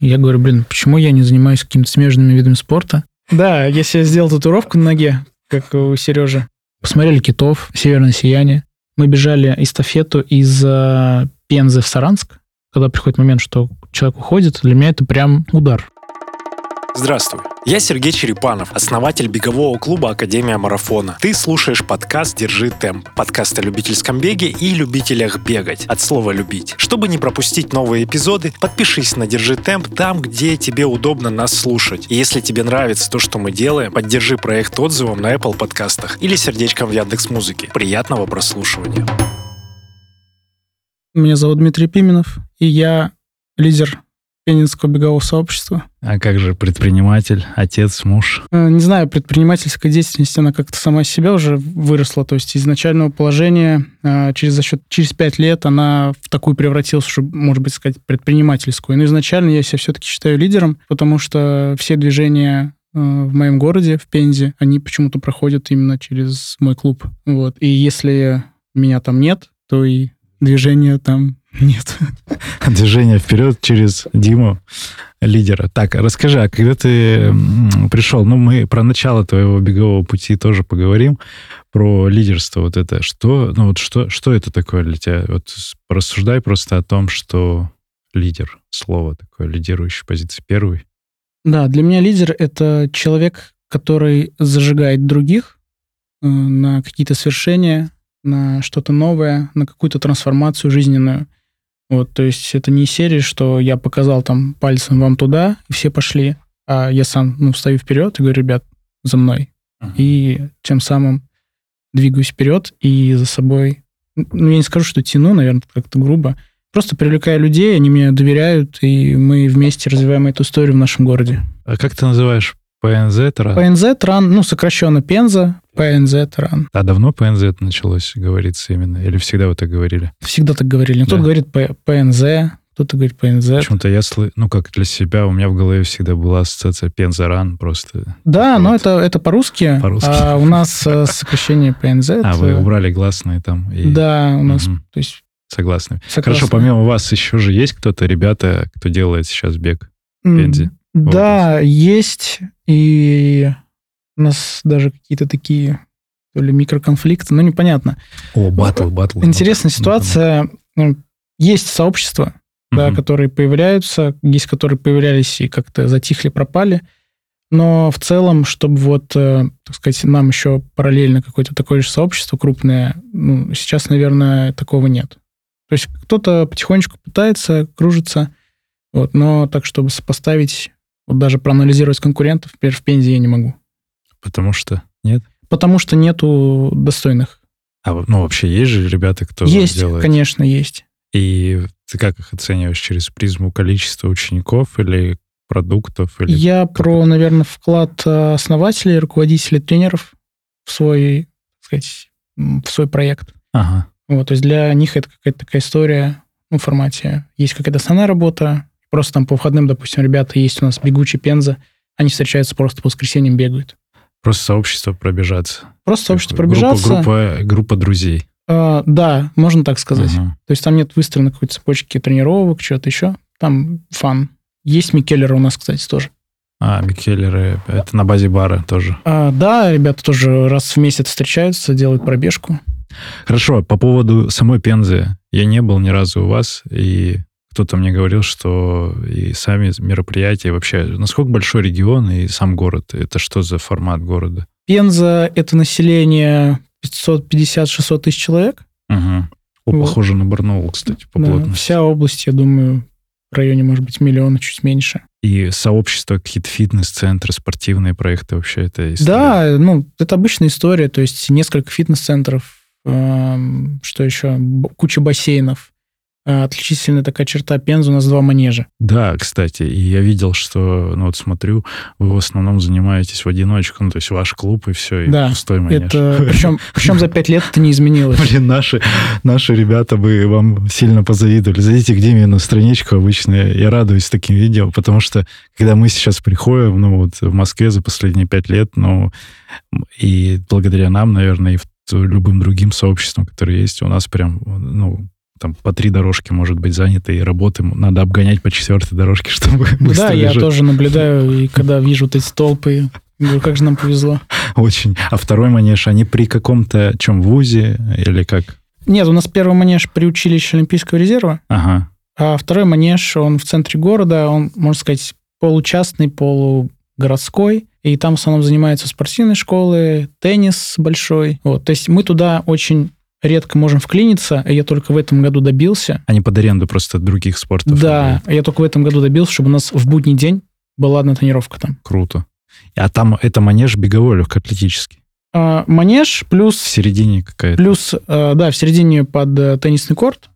Я говорю, блин, почему я не занимаюсь какими-то смежными видами спорта? Да, я себе сделал татуировку на ноге, как у Сережи. Посмотрели китов, северное сияние. Мы бежали эстафету из э, Пензы в Саранск. Когда приходит момент, что человек уходит, для меня это прям удар. Здравствуй, я Сергей Черепанов, основатель бегового клуба Академия Марафона. Ты слушаешь подкаст «Держи темп», подкаст о любительском беге и любителях бегать, от слова «любить». Чтобы не пропустить новые эпизоды, подпишись на «Держи темп» там, где тебе удобно нас слушать. И если тебе нравится то, что мы делаем, поддержи проект отзывом на Apple подкастах или сердечком в Яндекс Музыке. Приятного прослушивания. Меня зовут Дмитрий Пименов, и я лидер Пенинского бегового сообщества. А как же предприниматель, отец, муж? Э, не знаю, предпринимательская деятельность, она как-то сама из себя уже выросла. То есть из изначального положения э, через, за счет, через пять лет она в такую превратилась уже, может быть, сказать, предпринимательскую. Но изначально я себя все-таки считаю лидером, потому что все движения э, в моем городе, в Пензе, они почему-то проходят именно через мой клуб. Вот. И если меня там нет, то и движения там нет. Движение вперед через Диму, лидера. Так, расскажи, а когда ты пришел, ну, мы про начало твоего бегового пути тоже поговорим, про лидерство вот это. Что, ну, вот что, что это такое для тебя? Вот рассуждай просто о том, что лидер, слово такое, лидирующий позиции первый. Да, для меня лидер — это человек, который зажигает других э, на какие-то свершения, на что-то новое, на какую-то трансформацию жизненную. Вот, то есть это не серия, что я показал там пальцем вам туда, и все пошли, а я сам, ну, встаю вперед и говорю, ребят, за мной. Uh-huh. И тем самым двигаюсь вперед и за собой, ну, я не скажу, что тяну, наверное, как-то грубо, просто привлекаю людей, они мне доверяют, и мы вместе развиваем эту историю в нашем городе. А как ты называешь ПНЗ Тран? ПНЗ Тран, ну, сокращенно Пенза, ПНЗ Тран. А давно ПНЗ началось говориться именно? Или всегда вы так говорили? Всегда так говорили. Кто-то говорит ПНЗ, кто-то говорит ПНЗ. Почему-то я, слы... ну, как для себя, у меня в голове всегда была ассоциация Пензаран просто. Да, вот. но это, это по-русски, по-русски. а у нас э, сокращение ПНЗ. А, вы убрали гласные там? И... Да, у нас, то есть... Согласны. Хорошо, помимо вас еще же есть кто-то, ребята, кто делает сейчас бег в Пензе? Да, есть, и у нас даже какие-то такие то ли микроконфликты, ну, непонятно. О, батл, батл. Интересная ситуация. Есть сообщества, угу. да, которые появляются, есть которые появлялись и как-то затихли, пропали. Но в целом, чтобы вот, э, так сказать, нам еще параллельно какое-то такое же сообщество крупное, ну, сейчас, наверное, такого нет. То есть кто-то потихонечку пытается, кружится, вот, но так, чтобы сопоставить вот даже проанализировать конкурентов, например, в Пензе я не могу. Потому что нет? Потому что нету достойных. А ну вообще есть же ребята, кто есть, делает? конечно, есть. И ты как их оцениваешь через призму количества учеников или продуктов? Или я про, это? наверное, вклад э, основателей, руководителей, тренеров в свой, так сказать, в свой проект. Ага. Вот, то есть для них это какая-то такая история ну, в формате. Есть какая-то основная работа, Просто там по выходным, допустим, ребята есть у нас бегучий Пенза, они встречаются просто по воскресеньям, бегают. Просто сообщество пробежаться. Просто сообщество пробежаться. Группа, группа, группа друзей. А, да, можно так сказать. Uh-huh. То есть там нет выстроенной какой-то цепочки тренировок, чего-то еще. Там фан. Есть Микеллеры у нас, кстати, тоже. А, Микеллеры, это на базе бара тоже. А, да, ребята тоже раз в месяц встречаются, делают пробежку. Хорошо, по поводу самой Пензы. Я не был ни разу у вас, и кто-то мне говорил, что и сами мероприятия вообще, насколько большой регион и сам город, это что за формат города? Пенза — это население 550-600 тысяч человек. Угу. О, вот. похоже на Барнаул, кстати, по да, плотности. Вся область, я думаю, в районе, может быть, миллиона, чуть меньше. И сообщество, какие-то фитнес-центры, спортивные проекты вообще это история? Да, ну, это обычная история, то есть несколько фитнес-центров, э, что еще, куча бассейнов, отличительная такая черта Пензы, у нас два манежа. Да, кстати, и я видел, что, ну вот смотрю, вы в основном занимаетесь в одиночку, ну то есть ваш клуб и все, и да, пустой манеж. Это, причем, причем за пять лет это не изменилось. Блин, наши, наши ребята бы вам сильно позавидовали. Зайдите к Диме на страничку обычно, я радуюсь таким видео, потому что когда мы сейчас приходим, ну вот в Москве за последние пять лет, ну и благодаря нам, наверное, и в любым другим сообществам, которые есть, у нас прям, ну, там по три дорожки может быть заняты, и работы надо обгонять по четвертой дорожке, чтобы Да, я тоже наблюдаю, и когда вижу вот эти толпы, говорю, как же нам повезло. Очень. А второй манеж, они при каком-то чем вузе или как? Нет, у нас первый манеж при училище Олимпийского резерва. Ага. А второй манеж, он в центре города, он, можно сказать, получастный, полугородской. И там в основном занимаются спортивные школы, теннис большой. Вот. То есть мы туда очень редко можем вклиниться, а я только в этом году добился. Они под аренду просто других спортов. Да, я только в этом году добился, чтобы у нас в будний день была одна тренировка там. Круто. А там это манеж беговой легкоатлетический? А, манеж плюс... В середине какая-то? Плюс, а, да, в середине под э, теннисный корт.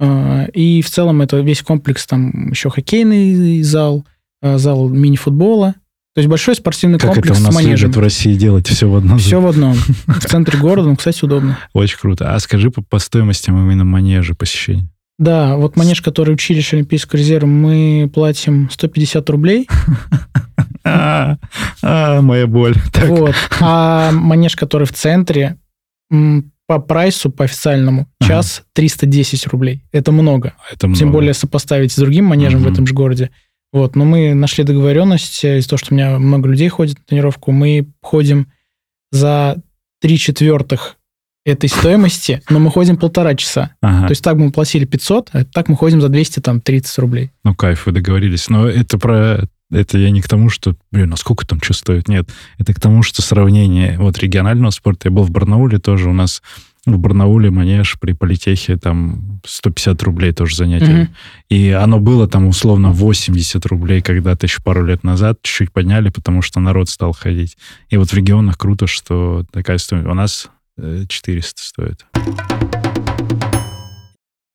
А, и в целом это весь комплекс, там еще хоккейный зал, а, зал мини-футбола. То есть большой спортивный как комплекс это у нас с манежем. в России делать все в одном? Все в одном. В центре города, ну, кстати, удобно. Очень круто. А скажи по, по стоимостям именно манежа посещения. Да, вот манеж, который училище Олимпийского резерва, мы платим 150 рублей. А, а, моя боль. Так. Вот. А манеж, который в центре, по прайсу, по официальному, час 310 рублей. Это много. Это много. Тем более сопоставить с другим манежем в этом же городе. Вот, но мы нашли договоренность э, из-за того, что у меня много людей ходит на тренировку, мы ходим за три четвертых этой стоимости, но мы ходим полтора часа. Ага. То есть так мы платили 500, а так мы ходим за 230 рублей. Ну, кайф, вы договорились. Но это про... Это я не к тому, что, блин, а сколько там что стоит? Нет, это к тому, что сравнение вот регионального спорта. Я был в Барнауле тоже, у нас в Барнауле манеж при политехе там 150 рублей тоже занятие. Мгм. И оно было там условно 80 рублей когда-то еще пару лет назад. Чуть-чуть подняли, потому что народ стал ходить. И вот в регионах круто, что такая стоимость. У нас э, 400 стоит.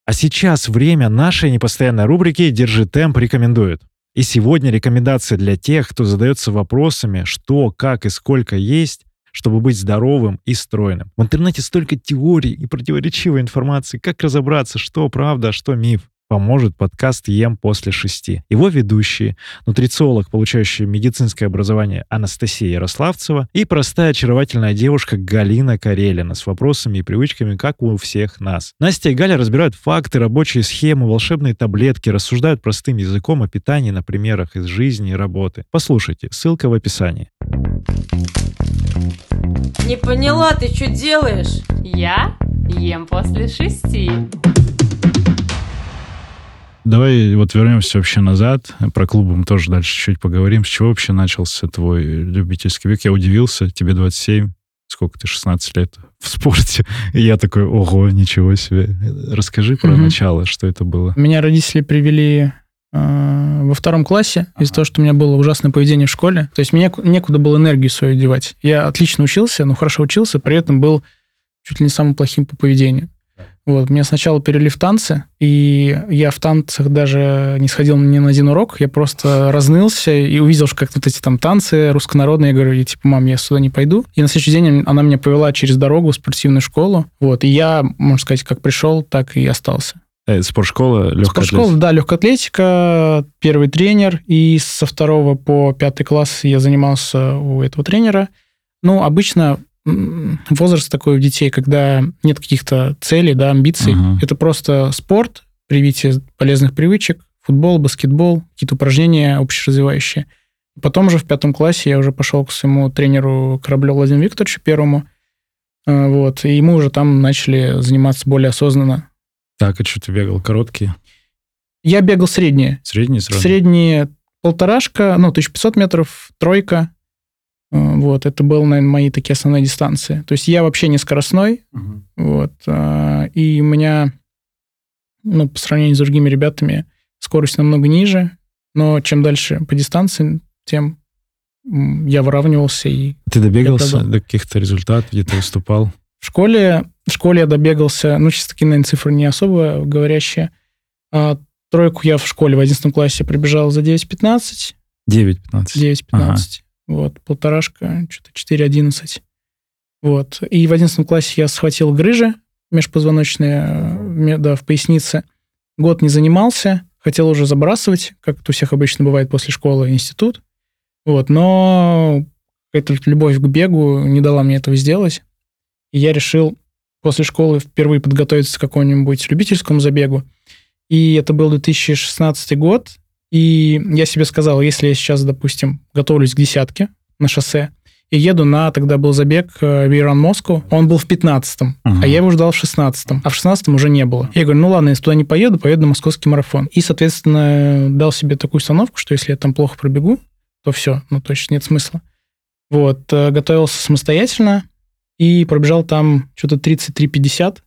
А сейчас время нашей непостоянной рубрики «Держи темп» рекомендует. И сегодня рекомендация для тех, кто задается вопросами, что, как и сколько есть, чтобы быть здоровым и стройным. В интернете столько теорий и противоречивой информации, как разобраться, что правда, а что миф. Поможет подкаст «Ем после шести». Его ведущие — нутрициолог, получающий медицинское образование Анастасия Ярославцева и простая очаровательная девушка Галина Карелина с вопросами и привычками, как у всех нас. Настя и Галя разбирают факты, рабочие схемы, волшебные таблетки, рассуждают простым языком о питании на примерах из жизни и работы. Послушайте, ссылка в описании. Не поняла, ты что делаешь? Я ем после шести. Давай вот вернемся вообще назад. Про клубы мы тоже дальше чуть поговорим. С чего вообще начался твой любительский век? Я удивился, тебе 27, сколько ты, 16 лет в спорте. И я такой, ого, ничего себе. Расскажи про Мгм. начало, что это было. Меня родители привели во втором классе из-за того, что у меня было ужасное поведение в школе. То есть мне ку- некуда было энергию свою девать. Я отлично учился, ну хорошо учился, при этом был чуть ли не самым плохим по поведению. Вот, меня сначала перевели в танцы, и я в танцах даже не сходил ни на один урок, я просто разнылся и увидел, что как вот эти там танцы руссконародные, я говорю, и, типа, мам, я сюда не пойду. И на следующий день она меня повела через дорогу в спортивную школу, вот, и я, можно сказать, как пришел, так и остался. Э, спортшкола, легкая Спортшкола, да, легкая атлетика, первый тренер, и со второго по пятый класс я занимался у этого тренера. Ну, обычно возраст такой у детей, когда нет каких-то целей, да, амбиций. Ага. Это просто спорт, привитие полезных привычек, футбол, баскетбол, какие-то упражнения общеразвивающие. Потом уже в пятом классе я уже пошел к своему тренеру Кораблю Владимиру Викторовичу первому. Э, Вот, и мы уже там начали заниматься более осознанно. Так, а что ты бегал? Короткие? Я бегал средние. Средние сразу? Средние полторашка, ну, 1500 метров, тройка. Э, Вот, это были, наверное, мои такие основные дистанции. То есть я вообще не скоростной, Мгм. вот, а, и у меня, ну, по сравнению с другими ребятами, скорость намного ниже, но чем дальше по дистанции, тем я выравнивался, и Ты добегался до каких-то результатов, где-то выступал? в школе, в школе я добегался, ну, сейчас такие, наверное, цифры не особо говорящие, А тройку я в школе в 11 классе прибежал за 9.15, 9-15. 9.15. Вот, полторашка, что-то 4.11. Вот. И в 11 классе я схватил грыжи межпозвоночные, э, да, в пояснице. Год не занимался, хотел уже забрасывать, как это у всех обычно бывает после школы, институт. Вот, но эта любовь к бегу не дала мне этого сделать. И я решил после школы впервые подготовиться к какому-нибудь любительскому забегу. И это был 2016 год. И я себе сказал, если я сейчас, допустим, готовлюсь к десятке на шоссе, и еду на, тогда был забег э, Run Moscow, он был в 15-м, Мгм. а я его ждал в 16-м, а в 16-м уже не было. Я говорю, ну ладно, если туда не поеду, поеду на московский марафон. И, соответственно, дал себе такую установку, что если я там плохо пробегу, то все, ну точно нет смысла. Вот, э, готовился самостоятельно и пробежал там что-то 33-50,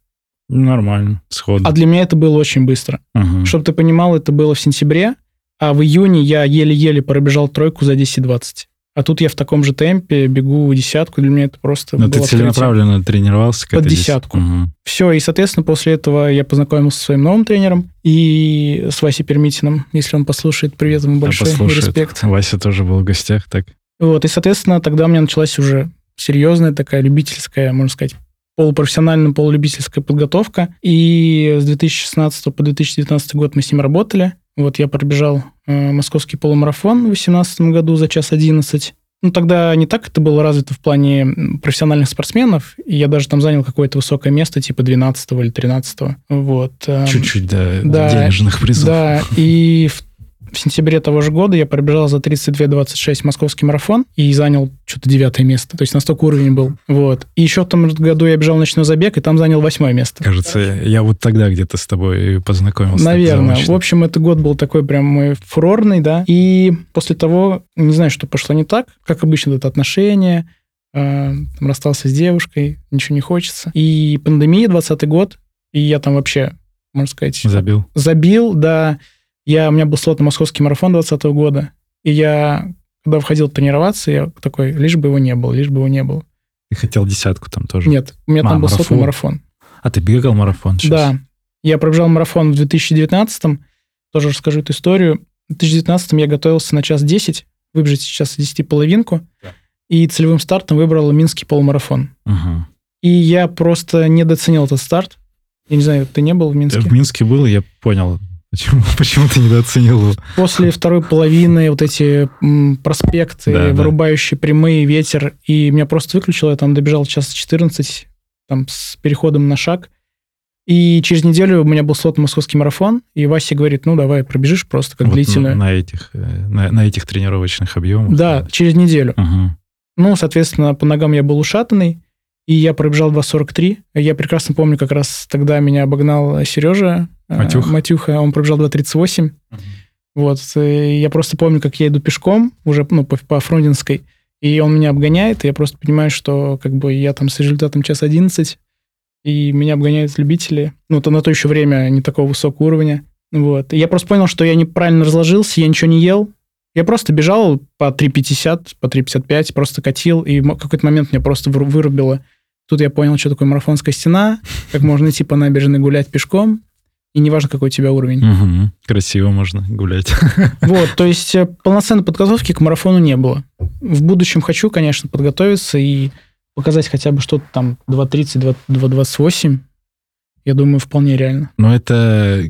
Нормально, сходу. а для меня это было очень быстро. Мгм. Чтобы ты понимал, это было в сентябре, а в июне я еле-еле пробежал тройку за 10-20. А тут я в таком же темпе бегу десятку, для меня это просто Но было Ну, ты целенаправленно тренировался? к Под десятку. Мгм. Все, и, соответственно, после этого я познакомился со своим новым тренером и с Васей Пермитиным. Если он послушает, привет ему Да, большой и послушает. респект. Вася тоже был в гостях, так? Вот, и, соответственно, тогда у меня началась уже серьезная такая любительская, можно сказать, полупрофессиональная, полулюбительская подготовка. И с 2016 по 2019 год мы с ним работали. Вот я пробежал э, московский полумарафон в 2018 году за час 11. Ну, тогда не так это было развито в плане профессиональных спортсменов. И я даже там занял какое-то высокое место, типа 12 или 13 Вот. эм, Чуть-чуть, да, да, денежных призов. да, и в, в сентябре того же года я пробежал за 32-26 московский марафон и занял что-то девятое место. То есть настолько уровень был. Вот. И еще в том году я бежал ночной забег, и там занял восьмое место. Кажется, я вот тогда где-то с тобой познакомился. Наверное. В общем, этот год был такой прям мой фурорный, да. И после того, не знаю, что пошло не так, как обычно, это отношения, э, там, расстался с девушкой, ничего не хочется. И пандемия, 20 год, и я там вообще, можно сказать, Забил. забил, да. Я, у меня был слот на московский марафон 2020 года, и я, когда входил тренироваться, я такой, лишь бы его не было, лишь бы его не было. Ты хотел десятку там тоже? Нет, у меня А, там был слот на марафон. марафон. А ты бегал марафон сейчас? Да. Я пробежал марафон в 2019 тоже расскажу эту историю. В 2019 я готовился на час 10, выбежать сейчас 10 половинку, и целевым стартом выбрал Минский полумарафон. Мгм. И я просто недооценил этот старт. Я не знаю, ты не был в Я Минске? в Минске был, и я понял, почему, почему ты недооценил его. После второй половины вот эти м, проспекты, Да, да. вырубающие прямые, ветер, и меня просто выключило, я там добежал час 14, там с переходом на шаг. И через неделю у меня был слот московский марафон, и Вася говорит, ну давай пробежишь просто как Вот длительную. На, этих, э, на, на этих тренировочных объемах. Да, через неделю. Мгм. Ну, соответственно, по ногам я был ушатанный, и я пробежал 2.43. Я прекрасно помню, как раз тогда меня обогнал Сережа э, Матюха. Матюха, он пробежал 2.38. Вот, и я просто помню, как я иду пешком, уже ну, по, по Фрунзенской, и он меня обгоняет, и я просто понимаю, что как бы я там с результатом час 11, и меня обгоняют любители, ну, то на то еще время не такого высокого уровня. Вот. И я просто понял, что я неправильно разложился, я ничего не ел. Я просто бежал по 3.50, по 3.55, просто катил, и в какой-то момент меня просто выру- вырубило. Тут я понял, что такое марафонская стена, как можно идти по набережной гулять пешком, и неважно, какой у тебя уровень. Мгм. Красиво можно гулять. Вот, то есть э, полноценной подготовки к марафону не было. В будущем хочу, конечно, подготовиться и показать хотя бы что-то там 2.30, 2.28. Я думаю, вполне реально. Но это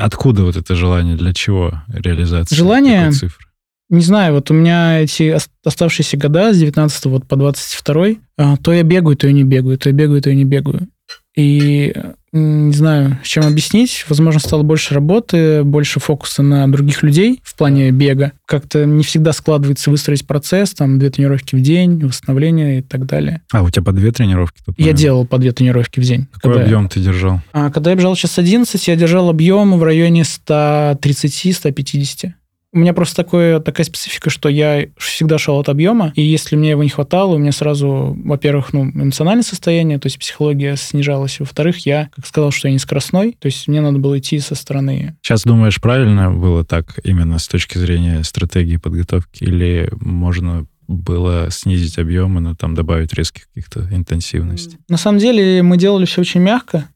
откуда вот это желание, для чего реализация? Желание? цифры? Не знаю, вот у меня эти ос- оставшиеся года с 19 вот по 22 а, то я бегаю, то я не бегаю, то я бегаю, то я не бегаю. И не знаю, с чем объяснить. Возможно, стало больше работы, больше фокуса на других людей в плане бега. Как-то не всегда складывается выстроить процесс, там, две тренировки в день, восстановление и так далее. А, у тебя по две тренировки тут? Я делал по две тренировки в день. Какой когда- объем ты держал? А, когда я бежал час 11, я держал объем в районе 130-150. У меня просто такое, такая специфика, что я всегда шел от объема, и если мне его не хватало, у меня сразу, во-первых, ну, эмоциональное состояние, то есть психология снижалась, во-вторых, я, как сказал, что я не скоростной, то есть мне надо было идти со стороны. Сейчас думаешь, правильно было так именно с точки зрения стратегии подготовки? Или можно было снизить объемы, но там добавить резких каких-то интенсивностей? На самом деле мы делали все очень мягко,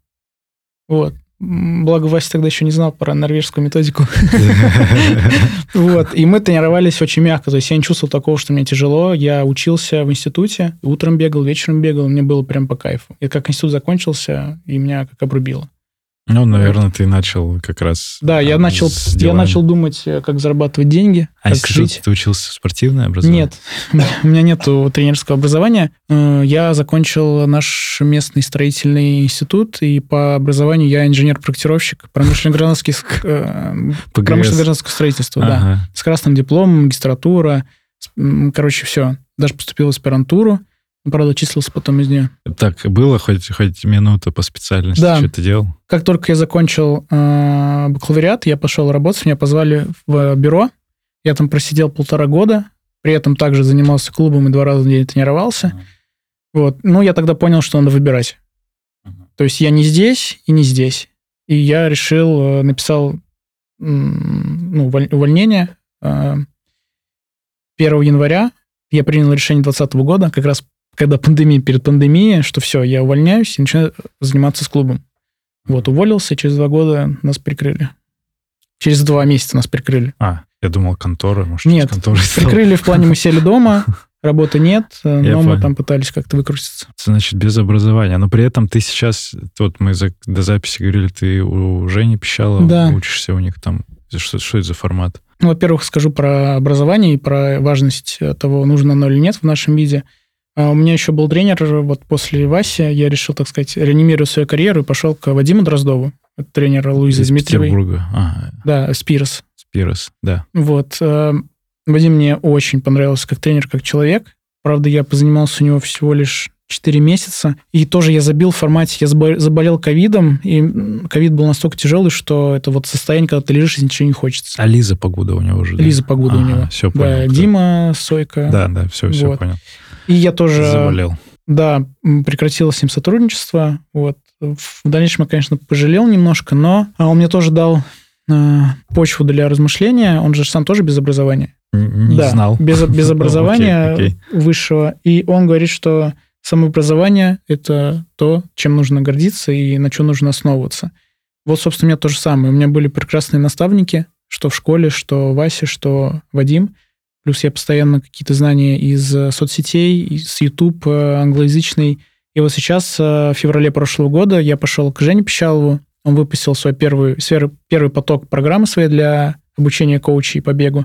вот. Благо Вася тогда еще не знал про норвежскую методику. Вот, и мы тренировались очень мягко, то есть я не чувствовал такого, что мне тяжело. Я учился в институте, утром бегал, вечером бегал, мне было прям по кайфу. И как институт закончился, и меня как обрубило. Ну, наверное, ты начал как раз... Да, я а, начал, я начал думать, э, как зарабатывать деньги, А как жить. ты учился в спортивное образование? Нет, у меня нету тренерского образования. Э, Я закончил наш местный строительный институт, и по образованию я инженер-проектировщик промышленно-гражданских э, промышленно-гражданского строительства, да. С красным дипломом, магистратура, короче, все. Даже поступил в аспирантуру, правда, числился потом из нее. Так, было хоть, хоть минута по специальности, Да. что ты делал? Как только я закончил э, бакалавриат, я пошел работать, меня позвали в бюро. Я там просидел полтора года, при этом также занимался клубом и два раза в день тренировался. Вот. Ну, я тогда понял, что надо выбирать. Мгм. То есть я не здесь и не здесь. И я решил, э, написал ну, уволь- увольнение э, 1 января. Я принял решение 2020 года, как раз когда пандемия, перед пандемией, что все, я увольняюсь и начинаю заниматься с клубом. Вот, уволился, через два года нас прикрыли. Через два месяца нас прикрыли. А, я думал, контора, может, Нет, контора Прикрыли в плане мы сели дома, работы нет, Я но мы понял. там пытались как-то выкрутиться. Значит, без образования. Но при этом ты сейчас, вот мы за- до записи говорили, ты у Жени Пищала Да. учишься у них там. Что, что это за формат? Ну, во-первых, скажу про образование и про важность того, нужно оно или нет в нашем виде. А у меня еще был тренер, вот после Васи я решил, так сказать, реанимировать свою карьеру и пошел к Вадиму Дроздову, это тренер Луизы Из Дмитриевой. Петербурга. А, Да, Спирос. Спирос, да. Вот. э, Вадим мне очень понравился как тренер, как человек. Правда, я позанимался у него всего лишь 4 месяца. И тоже я забил в формате, я забо- заболел ковидом, и ковид был настолько тяжелый, что это вот состояние, когда ты лежишь и ничего не хочется. А Лиза Погода у него же. да? Лиза Погода у Ага, него. Всё Да, понял. кто. Дима Сойка. Да, да, все, все Вот. понял. И я тоже, Заболел. да, м, прекратил с ним сотрудничество. Вот. В дальнейшем я, конечно, пожалел немножко, но а, он мне тоже дал э, почву для размышления. Он же сам тоже без образования. Не да, знал. Без, без образования Окей, окей. высшего. И он говорит, что самообразование – это то, чем нужно гордиться и на чем нужно основываться. Вот, собственно, у меня то же самое. У меня были прекрасные наставники, что в школе, что Вася, что Вадим. Плюс я постоянно какие-то знания из э, соцсетей, из YouTube э, англоязычный. И вот сейчас, э, в феврале прошлого года, я пошел к Жене Пищалову. Он выпустил свой первый, первый поток программы своей для обучения коучей по бегу.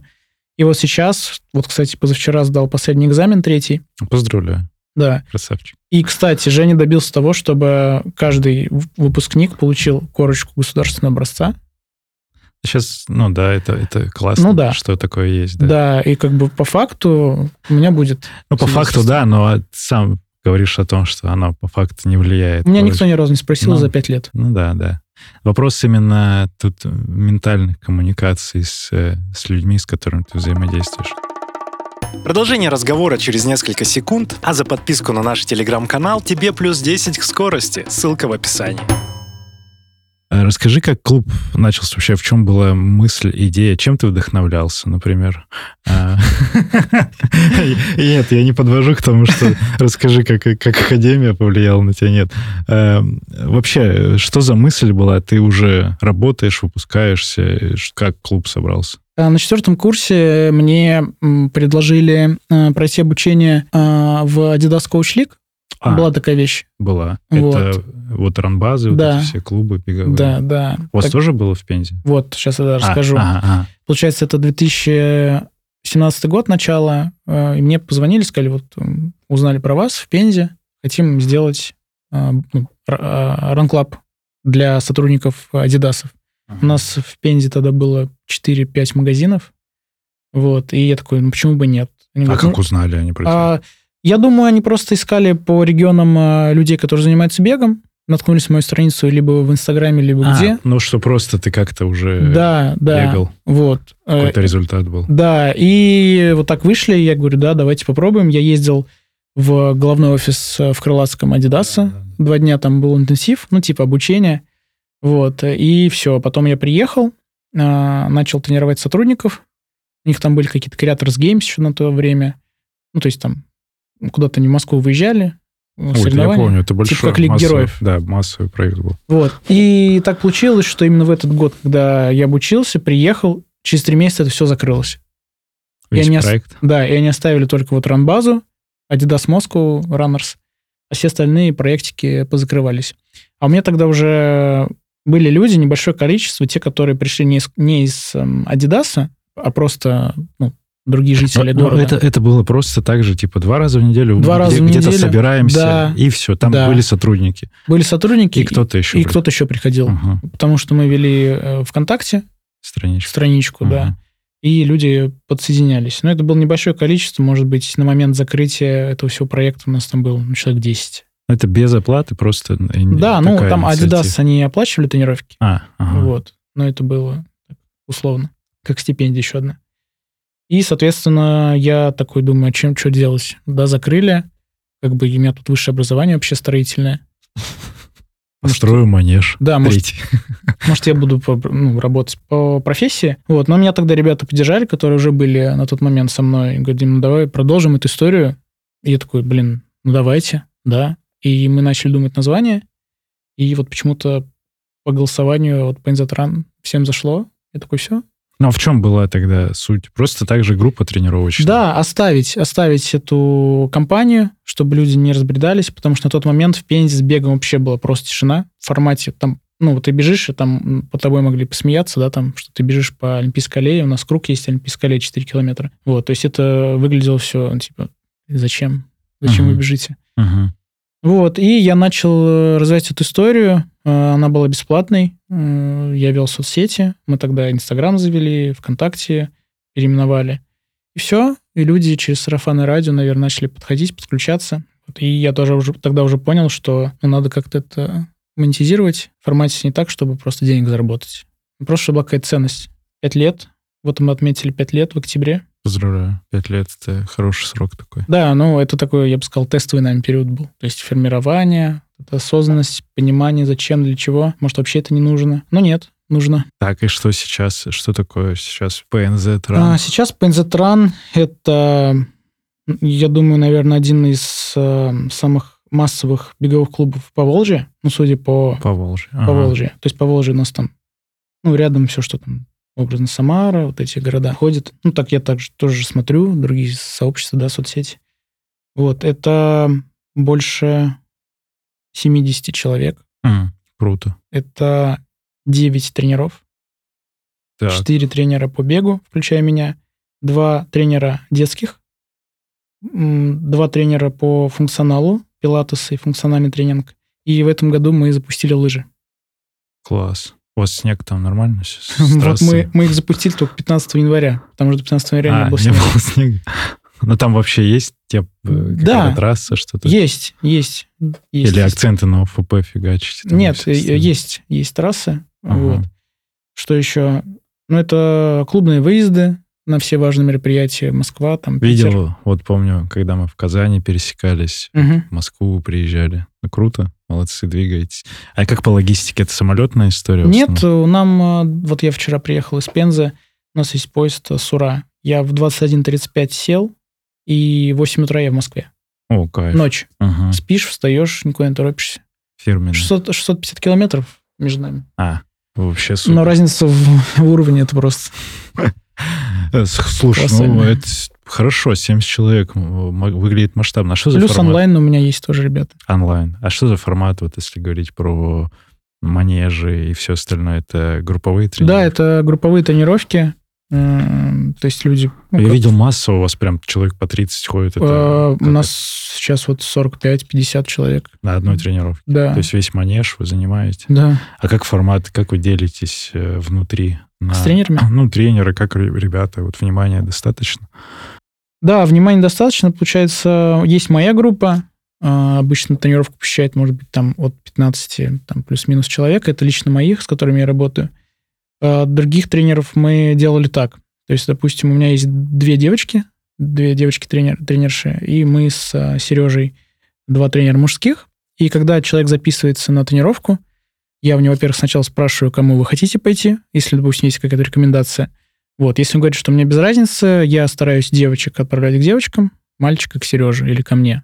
И вот сейчас, вот, кстати, позавчера сдал последний экзамен, третий. Поздравляю, Да. красавчик. И, кстати, Женя добился того, чтобы каждый выпускник получил корочку государственного образца. Сейчас, ну да, это, это классно, Ну да. что такое есть. Да. Да. и как бы по факту у меня будет... Ну, по факту, да, но сам говоришь о том, что оно по факту не влияет. Меня Короче, никто ни разу не спросил Ну. за пять лет. Ну да, да. Вопрос именно тут ментальных коммуникаций с, э, с людьми, с которыми ты взаимодействуешь. Продолжение разговора через несколько секунд, а за подписку на наш телеграм-канал тебе плюс 10 к скорости. Ссылка в описании. А Расскажи, как клуб начался вообще, в чем была мысль, идея, чем ты вдохновлялся, например? А, Нет, я не подвожу к тому, что расскажи, как, как Академия повлияла на тебя, нет. А, Вообще, что за мысль была? Ты уже работаешь, выпускаешься, как клуб собрался? А На четвертом курсе мне предложили э, пройти обучение э, в Adidas Coach League. А, Была такая вещь. была. Вот. Это вот ранбазы, вот Да. эти все клубы беговые. Да, да. У вас Так- тоже было в Пензе? Вот, сейчас я А, расскажу. ага, ага. Получается, это 2017 год, начало, э, и мне позвонили, сказали, вот узнали про вас в Пензе, хотим сделать э, ну, ран-клаб для сотрудников Адидасов. У нас в Пензе тогда было 4-5 магазинов, вот, и я такой, ну почему бы нет? Они А говорят, как «Ну, узнали они про тебя? а, я думаю, они просто искали по регионам а, людей, которые занимаются бегом, наткнулись на мою страницу либо в Инстаграме, либо А, где. Ну, что просто ты как-то уже Да, да. бегал, Вот. Э, какой-то результат был. Да, и вот так вышли, я говорю, да, давайте попробуем. Я ездил в главный офис э, в Крылатском Адидаса. Два дня там был интенсив, ну, типа обучение. Вот, и все. Потом я приехал, начал тренировать сотрудников. У них там были какие-то Creators Games еще на то время. Ну, то есть там куда-то они в Москву выезжали. Ой, я помню, это большой Типа как массовый- Героев. Да, массовый проект был. Вот. И так получилось, что именно в этот год, когда я обучился, приехал, через три месяца это все закрылось. Весь не ос- проект. Да, и они оставили только вот ранбазу, Adidas Moscow Runners, а все остальные проектики позакрывались. А у меня тогда уже были люди, небольшое количество, те, которые пришли не из, не из эм, Адидаса, а просто ну, другие жители Ну, города. Это, это было просто так же, типа, два раза в неделю. Два где- раза в Где-то неделю, собираемся, да. и все. Там Да. были сотрудники. Были сотрудники, И кто-то еще. и кто-то еще приходил. Мгм. Потому что мы вели э, ВКонтакте Страничка. страничку, да, Мгм. и люди подсоединялись. Но это было небольшое количество, может быть, на момент закрытия этого всего проекта у нас там было ну, человек 10. Это без оплаты просто. э, Да, ну там инициатива. Adidas, они оплачивали тренировки, А, ага. вот, но это было условно, как стипендия еще одна. И, соответственно, я такой думаю, а чем что делать? Да, закрыли, как бы у меня тут высшее образование вообще строительное. Построю манеж. Да, может. Может, я буду по- ну, работать по профессии. Вот. Но меня тогда ребята поддержали, которые уже были на тот момент со мной. И говорят, ну давай продолжим эту историю. И я такой, блин, ну давайте, да. И мы начали думать название. И вот почему-то по голосованию вот по Инзатран всем зашло. Я такой, все. Ну, а в чем была тогда суть? Просто так же группа тренировочная? Да, оставить, оставить эту компанию, чтобы люди не разбредались, потому что на тот момент в Пензе с бегом вообще была просто тишина. В формате там, ну, вот ты бежишь, и там по тобой могли посмеяться, да, там, что ты бежишь по Олимпийской аллее, у нас круг есть Олимпийская аллея 4 километра. Вот, то есть это выглядело все, типа, зачем? Зачем вы Мгм. бежите? Мгм. Вот, и я начал э, развивать эту историю. Э, Она была бесплатной. Я вел соцсети. Мы тогда Инстаграм завели, ВКонтакте переименовали. И все. И люди через сарафанное радио, наверное, начали подходить, подключаться. И я тоже уже, тогда уже понял, что ну, надо как-то это монетизировать в формате не так, чтобы просто денег заработать. Просто чтобы была какая-то ценность. Пять лет. Вот мы отметили пять лет в октябре. Поздравляю. Пять лет — это хороший срок такой. Да, ну это такой, я бы сказал, тестовый, наверное, период был. То есть формирование, осознанность, понимание, зачем, для чего. Может, вообще это не нужно. Но нет, нужно. Так, и что сейчас? Что такое сейчас ПНЗ А, Тран? сейчас PNZ Run — это, я думаю, наверное, один из э, самых массовых беговых клубов по Волжье, ну, судя по, По Волжье. по Волжье. То есть по Волжье у нас там, ну, рядом все, что там, образно Самара, вот эти города ходят. Ну, так я также тоже смотрю, другие сообщества, да, соцсети. Вот, это больше 70 человек. Круто. Это 9 тренеров, Так, 4 тренера по бегу, включая меня, 2 тренера детских, 2 тренера по функционалу, пилатес и функциональный тренинг. И в этом году мы запустили лыжи. класс. У вас снег там нормально? с- с Вот мы, мы их запустили только 15 января, потому что до 15 января А, не было не снега. было снега. Но там вообще есть те, э, Да. трасса, что-то? Есть, есть. есть. Или акценты на ОФП там и Нет, есть, есть трассы. Ага. Вот. Что еще? Ну, это клубные выезды на все важные мероприятия. Москва, там, Питер. Видел, вот помню, когда мы в Казани пересекались, Мгм. в Москву приезжали. Ну, круто, молодцы, двигаетесь. А как по логистике? Это самолетная история? Нет, основном? э, нам... э, Вот я вчера приехал из Пензы, у нас есть поезд э, Сура. Я в 21.35 сел, и в 8 утра я в Москве. О, кайф. Ночь. Ага, Спишь, встаешь, никуда не торопишься. фирменный. 600, 650 километров между нами. А, вообще супер. Но разница в, в уровне это просто... Э, Слушай, ну колоссальная. это хорошо, 70 человек выглядит масштабно. А что за Плюс формат? онлайн у меня есть тоже, ребята. Онлайн. А что за формат, вот если говорить про манежи и все остальное? Это групповые тренировки? Да, это групповые тренировки. То есть люди... ну, Я видел массу, у вас прям человек по 30 ходит. Это как У нас сейчас вот 45-50 человек. на одной тренировке. Да, То есть весь манеж вы занимаете. да. А как формат, как вы делитесь э, внутри? на- С тренерами? Ну, тренеры, как ре- ребята, вот внимания достаточно? Да, внимания достаточно. Получается, есть моя группа. а, Обычно тренировку посещает, может быть, там от 15, там плюс-минус человек. Это лично моих, с которыми я работаю. А Других тренеров мы делали так. То есть, допустим, у меня есть две девочки, две девочки-тренер, тренерши, и мы с а, Сережей два тренера мужских. И когда человек записывается на тренировку, я у него, во-первых, сначала спрашиваю, кому вы хотите пойти, если, допустим, есть какая-то рекомендация. Вот, если он говорит, что мне без разницы, я стараюсь девочек отправлять к девочкам, мальчика к Сереже или ко мне.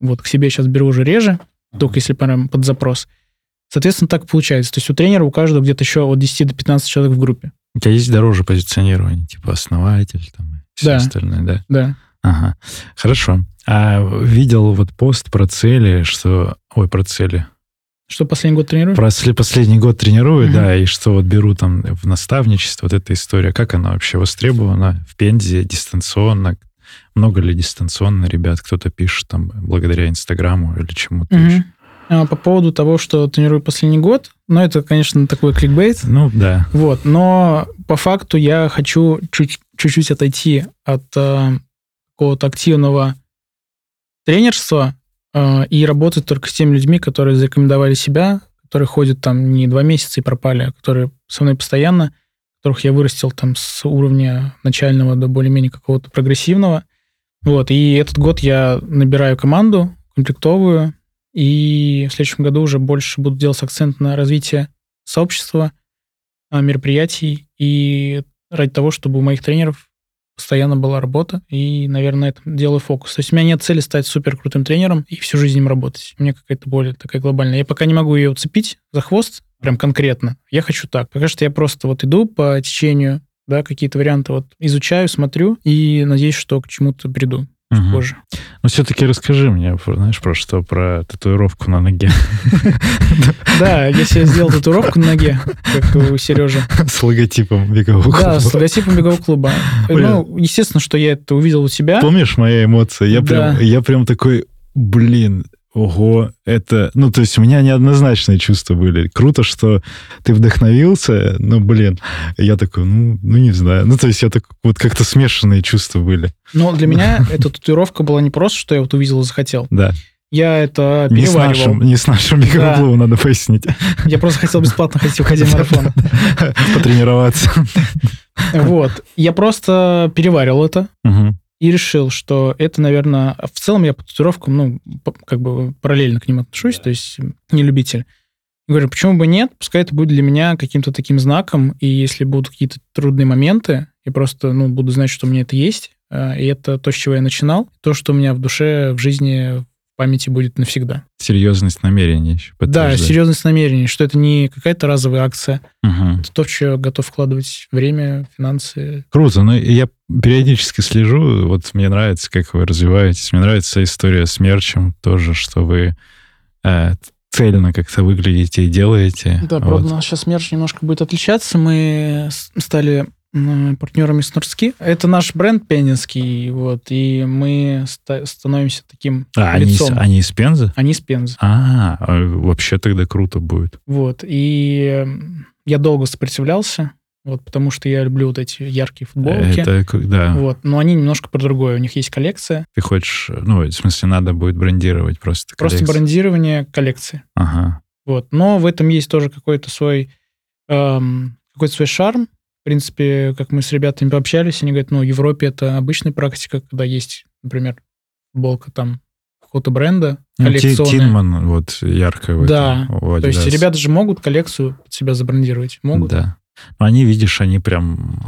Вот, к себе сейчас беру уже реже, только если прям под запрос. Соответственно, так получается. То есть у тренера у каждого где-то еще от 10 до 15 человек в группе. У тебя есть дороже позиционирование, типа основатель там и все Да. остальное, да? Да. Ага, хорошо. А видел вот пост про цели, что... Ой, про цели. Что последний год тренирую? Просли- последний год тренирую, Мгм. да, и что вот беру там в наставничество, вот эта история, как она вообще востребована в Пензе, дистанционно, много ли дистанционно ребят, кто-то пишет там благодаря Инстаграму или чему-то Мгм. еще. А, По поводу того, что тренирую последний год, ну, это, конечно, такой кликбейт. Ну, да. Вот, но по факту я хочу чуть- чуть-чуть отойти от э, какого-то активного тренерства э, и работать только с теми людьми, которые зарекомендовали себя, которые ходят там не два месяца и пропали, а которые со мной постоянно, которых я вырастил там с уровня начального до более-менее какого-то прогрессивного. Вот, и этот год я набираю команду комплектовую, и в следующем году уже больше буду делать акцент на развитие сообщества, а, мероприятий и ради того, чтобы у моих тренеров постоянно была работа, и, наверное, на этом делаю фокус. То есть у меня нет цели стать супер крутым тренером и всю жизнь им работать. У меня какая-то более такая глобальная. Я пока не могу ее уцепить за хвост, прям конкретно. Я хочу так. Пока что я просто вот иду по течению, да, какие-то варианты вот изучаю, смотрю и надеюсь, что к чему-то приду Мгм. позже. Ну, все-таки расскажи мне, знаешь, про что, про татуировку на ноге Да, я себе сделал татуировку на ноге, как у Сережи. с логотипом бегового Да, клуба. с логотипом бегового клуба. Ну, естественно, что я это увидел у тебя. Помнишь мои эмоции? Я, Да. прям, я прям такой, блин, ого, это... Ну, то есть у меня неоднозначные чувства были. Круто, что ты вдохновился, но, блин, я такой, ну, ну не знаю. Ну, то есть я так вот как-то смешанные чувства были. Но для меня эта татуировка была не просто, что я вот увидел и захотел. Да. Я это Не с, переваривал. нашим, не с нашим беговым Да. надо пояснить. Я просто хотел бесплатно ходить в Академию марафона. Потренироваться. Вот. Я просто переварил это. И решил, что это, наверное... В целом я по татуировкам, ну, как бы параллельно к ним отношусь, то есть не любитель. Говорю, почему бы нет? Пускай это будет для меня каким-то таким знаком, и если будут какие-то трудные моменты, я просто, ну, буду знать, что у меня это есть, а, и это то, с чего я начинал, то, что у меня в душе, в жизни, памяти будет навсегда. Серьезность намерений еще Да, серьезность намерений, что это не какая-то разовая акция, Мгм. это то, в что я готов вкладывать время, финансы. Круто. Ну, я периодически слежу. Вот мне нравится, как вы развиваетесь. Мне нравится история с мерчем тоже, что вы э, цельно как-то выглядите и делаете. Да, Вот. правда, у нас сейчас мерч немножко будет отличаться. Мы стали партнерами с Нордски. Это наш бренд пензенский, вот, и мы ста- становимся таким А, они, из- лицом. они из Пензы? Они с Пензы. А, а, вообще тогда круто будет. Вот, и я долго сопротивлялся, вот, потому что я люблю вот эти яркие футболки. Это, да, Вот, но они немножко про другое. У них есть коллекция. ты хочешь, ну, в смысле, надо будет брендировать просто Просто коллекцию. брендирование коллекции. Ага. Вот. Но в этом есть тоже какой-то свой, эм, какой-то свой шарм. В принципе, как мы с ребятами пообщались, они говорят, ну, в Европе это обычная практика, когда есть, например, футболка там какого-то бренда, Ну, коллекционная. Тинман вот ярко в Да, у То есть ребята же могут коллекцию под себя забрендировать. Могут. Да. Но они, видишь, они прям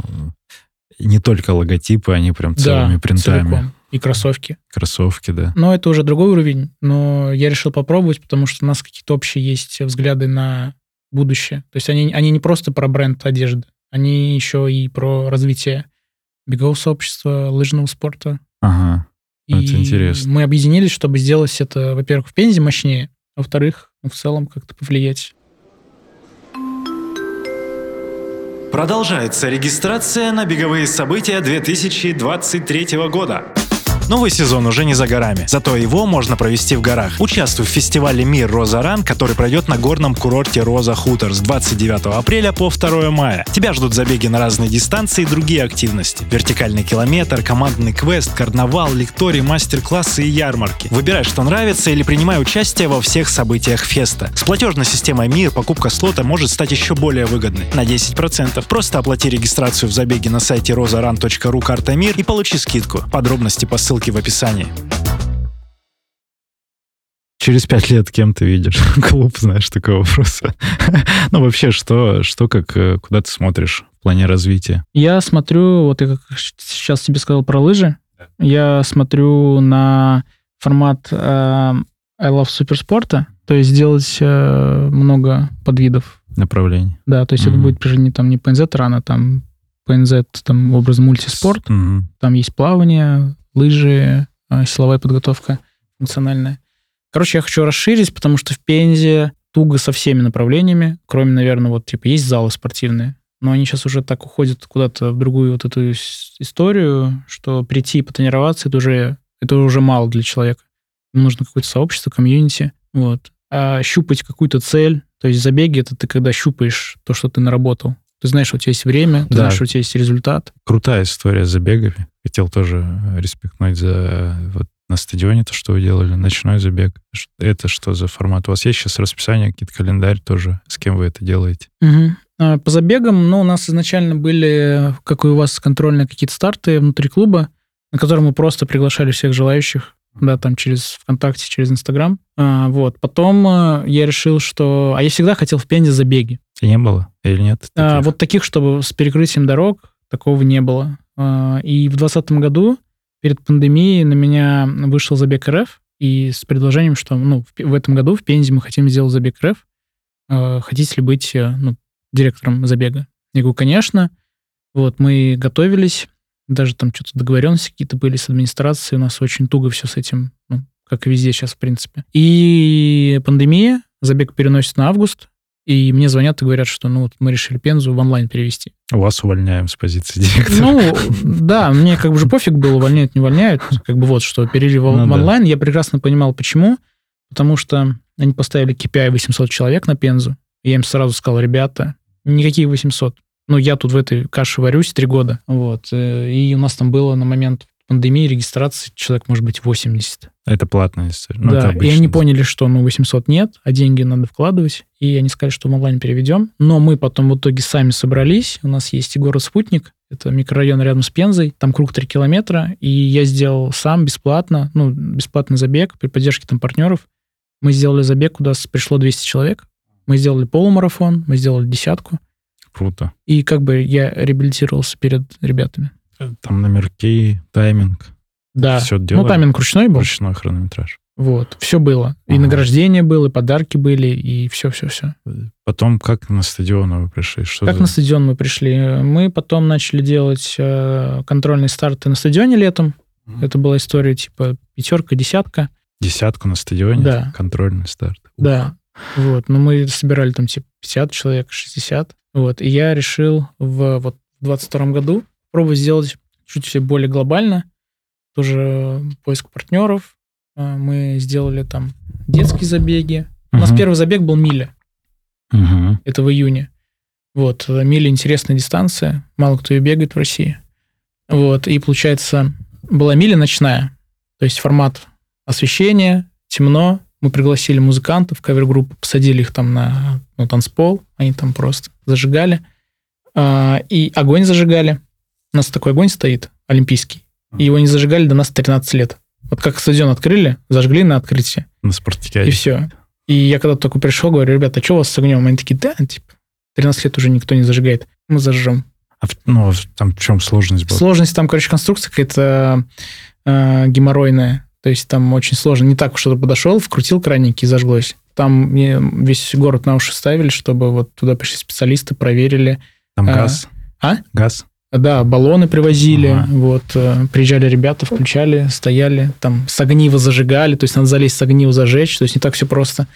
не только логотипы, они прям целыми Да, принтами. целиком. И кроссовки. Кроссовки, да. Но это уже другой уровень. Но я решил попробовать, потому что у нас какие-то общие есть взгляды на будущее. То есть они, они не просто про бренд одежды, они еще и про развитие бегового сообщества, лыжного спорта. Ага. И Это интересно. мы объединились, чтобы сделать это, во-первых, в Пензе мощнее, а во-вторых, ну, в целом как-то повлиять. Продолжается регистрация на беговые события 2023 года. Новый сезон уже не за горами, зато его можно провести в горах. Участвуй в фестивале «Мир Роза Ран», который пройдет на горном курорте Роза Хутор с 29 апреля по 2 мая. Тебя ждут забеги на разные дистанции и другие активности. Вертикальный километр, командный квест, карнавал, лекторий, мастер-классы и ярмарки. Выбирай, что нравится или принимай участие во всех событиях феста. С платежной системой «Мир» покупка слота может стать еще более выгодной. На 10%. Просто оплати регистрацию в забеге на сайте rozaran.ru карта «Мир» и получи скидку. Подробности по ссылке в описании. Через пять лет кем ты видишь клуб, знаешь, такой вопрос. ну, вообще, что, что как, э, куда ты смотришь в плане развития? Я смотрю, вот я как сейчас тебе сказал про лыжи, я смотрю на формат э, I Love Суперспорта, то есть сделать э, много подвидов. Направление. Да, то есть это Мгм. будет уже не там не PNZ ран, а там PNZ, там образ мультиспорт, Мгм. там есть плавание, лыжи, э, силовая подготовка функциональная. Короче, я хочу расширить, потому что в Пензе туго со всеми направлениями, кроме, наверное, вот, типа, есть залы спортивные, но они сейчас уже так уходят куда-то в другую вот эту историю, что прийти и потренироваться, это уже, это уже мало для человека. Ему нужно какое-то сообщество, комьюнити, вот. А щупать какую-то цель, то есть забеги, это ты когда щупаешь то, что ты наработал. Ты знаешь, что у тебя есть время, ты Да. знаешь, что у тебя есть результат. Крутая история с забегами. Хотел тоже респектнуть за вот на стадионе то, что вы делали, ночной забег. Это что за формат? У вас есть сейчас расписание, какие-то календарь тоже? С кем вы это делаете? А, По забегам, ну, у нас изначально были, как и у вас, контрольные какие-то старты внутри клуба, на которые мы просто приглашали всех желающих, да, там через ВКонтакте, через Инстаграм. А, Вот. Потом а, я решил, что... А я всегда хотел в Пензе забеги. И не было? Или нет? А, таких? вот таких, чтобы с перекрытием дорог, такого не было. А, И в 2020 году, перед пандемией, на меня вышел забег РФ, и с предложением, что ну, в, этом году в Пензе мы хотим сделать забег РФ. А, Хотите ли быть э, ну, директором забега? Я говорю, конечно. Вот, мы готовились, даже там что-то договоренности какие-то были с администрацией, у нас очень туго все с этим, ну, как и везде сейчас, в принципе. И пандемия, забег переносится на август, и мне звонят и говорят, что ну вот мы решили Пензу в онлайн перевести. Вас увольняем с позиции директора. Ну, да, мне как бы же пофиг было, увольняют, не увольняют. Как бы вот что, перевели в, Ну в да. онлайн. Я прекрасно понимал, почему. Потому что они поставили KPI 800 человек на Пензу. И я им сразу сказал, ребята, никаких 800. Ну, я тут в этой каше варюсь три года. Вот. э, И у нас там было на момент пандемии регистрации человек, может быть, 80. Это платная история. Ну, да, и они поняли, что ну 800 нет, а деньги надо вкладывать, и они сказали, что в онлайн переведем. Но мы потом в итоге сами собрались, у нас есть и город Спутник, это микрорайон рядом с Пензой, там круг 3 километра, и я сделал сам бесплатно, ну, бесплатный забег при поддержке там партнеров. Мы сделали забег, куда пришло 200 человек, мы сделали полумарафон, мы сделали десятку, Круто. и как бы я реабилитировался перед ребятами. Там номерки, тайминг. Да, Все ну делали. тайминг ручной был, Ручной хронометраж. вот, все было. И Ага. награждение было, и подарки были, и все-все-все. Потом как на стадион вы пришли? Что Как за- на стадион мы пришли? Мы потом начали делать э, контрольные старты на стадионе летом. Мгм. Это была история типа пятерка, десятка. Десятку на стадионе? Да. Контрольный старт. Ух. Да. Вот. Но мы собирали там типа 50 человек, 60. Вот. И я решил в вот в 22 году пробовать сделать чуть более глобально. Тоже поиск партнеров. Э, Мы сделали там детские забеги. У нас первый забег был миля. Мгм. Это в июне. Вот, э, миля интересная дистанция, мало кто ее бегает в России. Вот, и получается, была миля ночная, то есть формат освещения, темно, мы пригласили музыкантов, кавер-группу, посадили их там на ну, танцпол, они там просто зажигали, А, и огонь зажигали. У нас такой огонь стоит, олимпийский, и его не зажигали до нас 13 лет. Вот как стадион открыли, зажгли на открытии, На и спартакиаде. все. И я когда только пришел, говорю, ребята, а что у вас с огнем? Они такие, да, типа, 13 лет уже никто не зажигает. Мы зажжем. А ну, в- там в чем сложность была? Сложность там, короче, конструкция какая-то э, геморройная. То есть там очень сложно. Не так, что подошел, вкрутил краники и зажглось. Там мне весь город на уши ставили, чтобы вот туда пришли специалисты, проверили. Там а, газ? а? Газ? Да, баллоны привозили, Ага. вот, э, приезжали ребята, включали, стояли, там с огнива зажигали, то есть надо залезть с огнива зажечь, то есть не так все просто.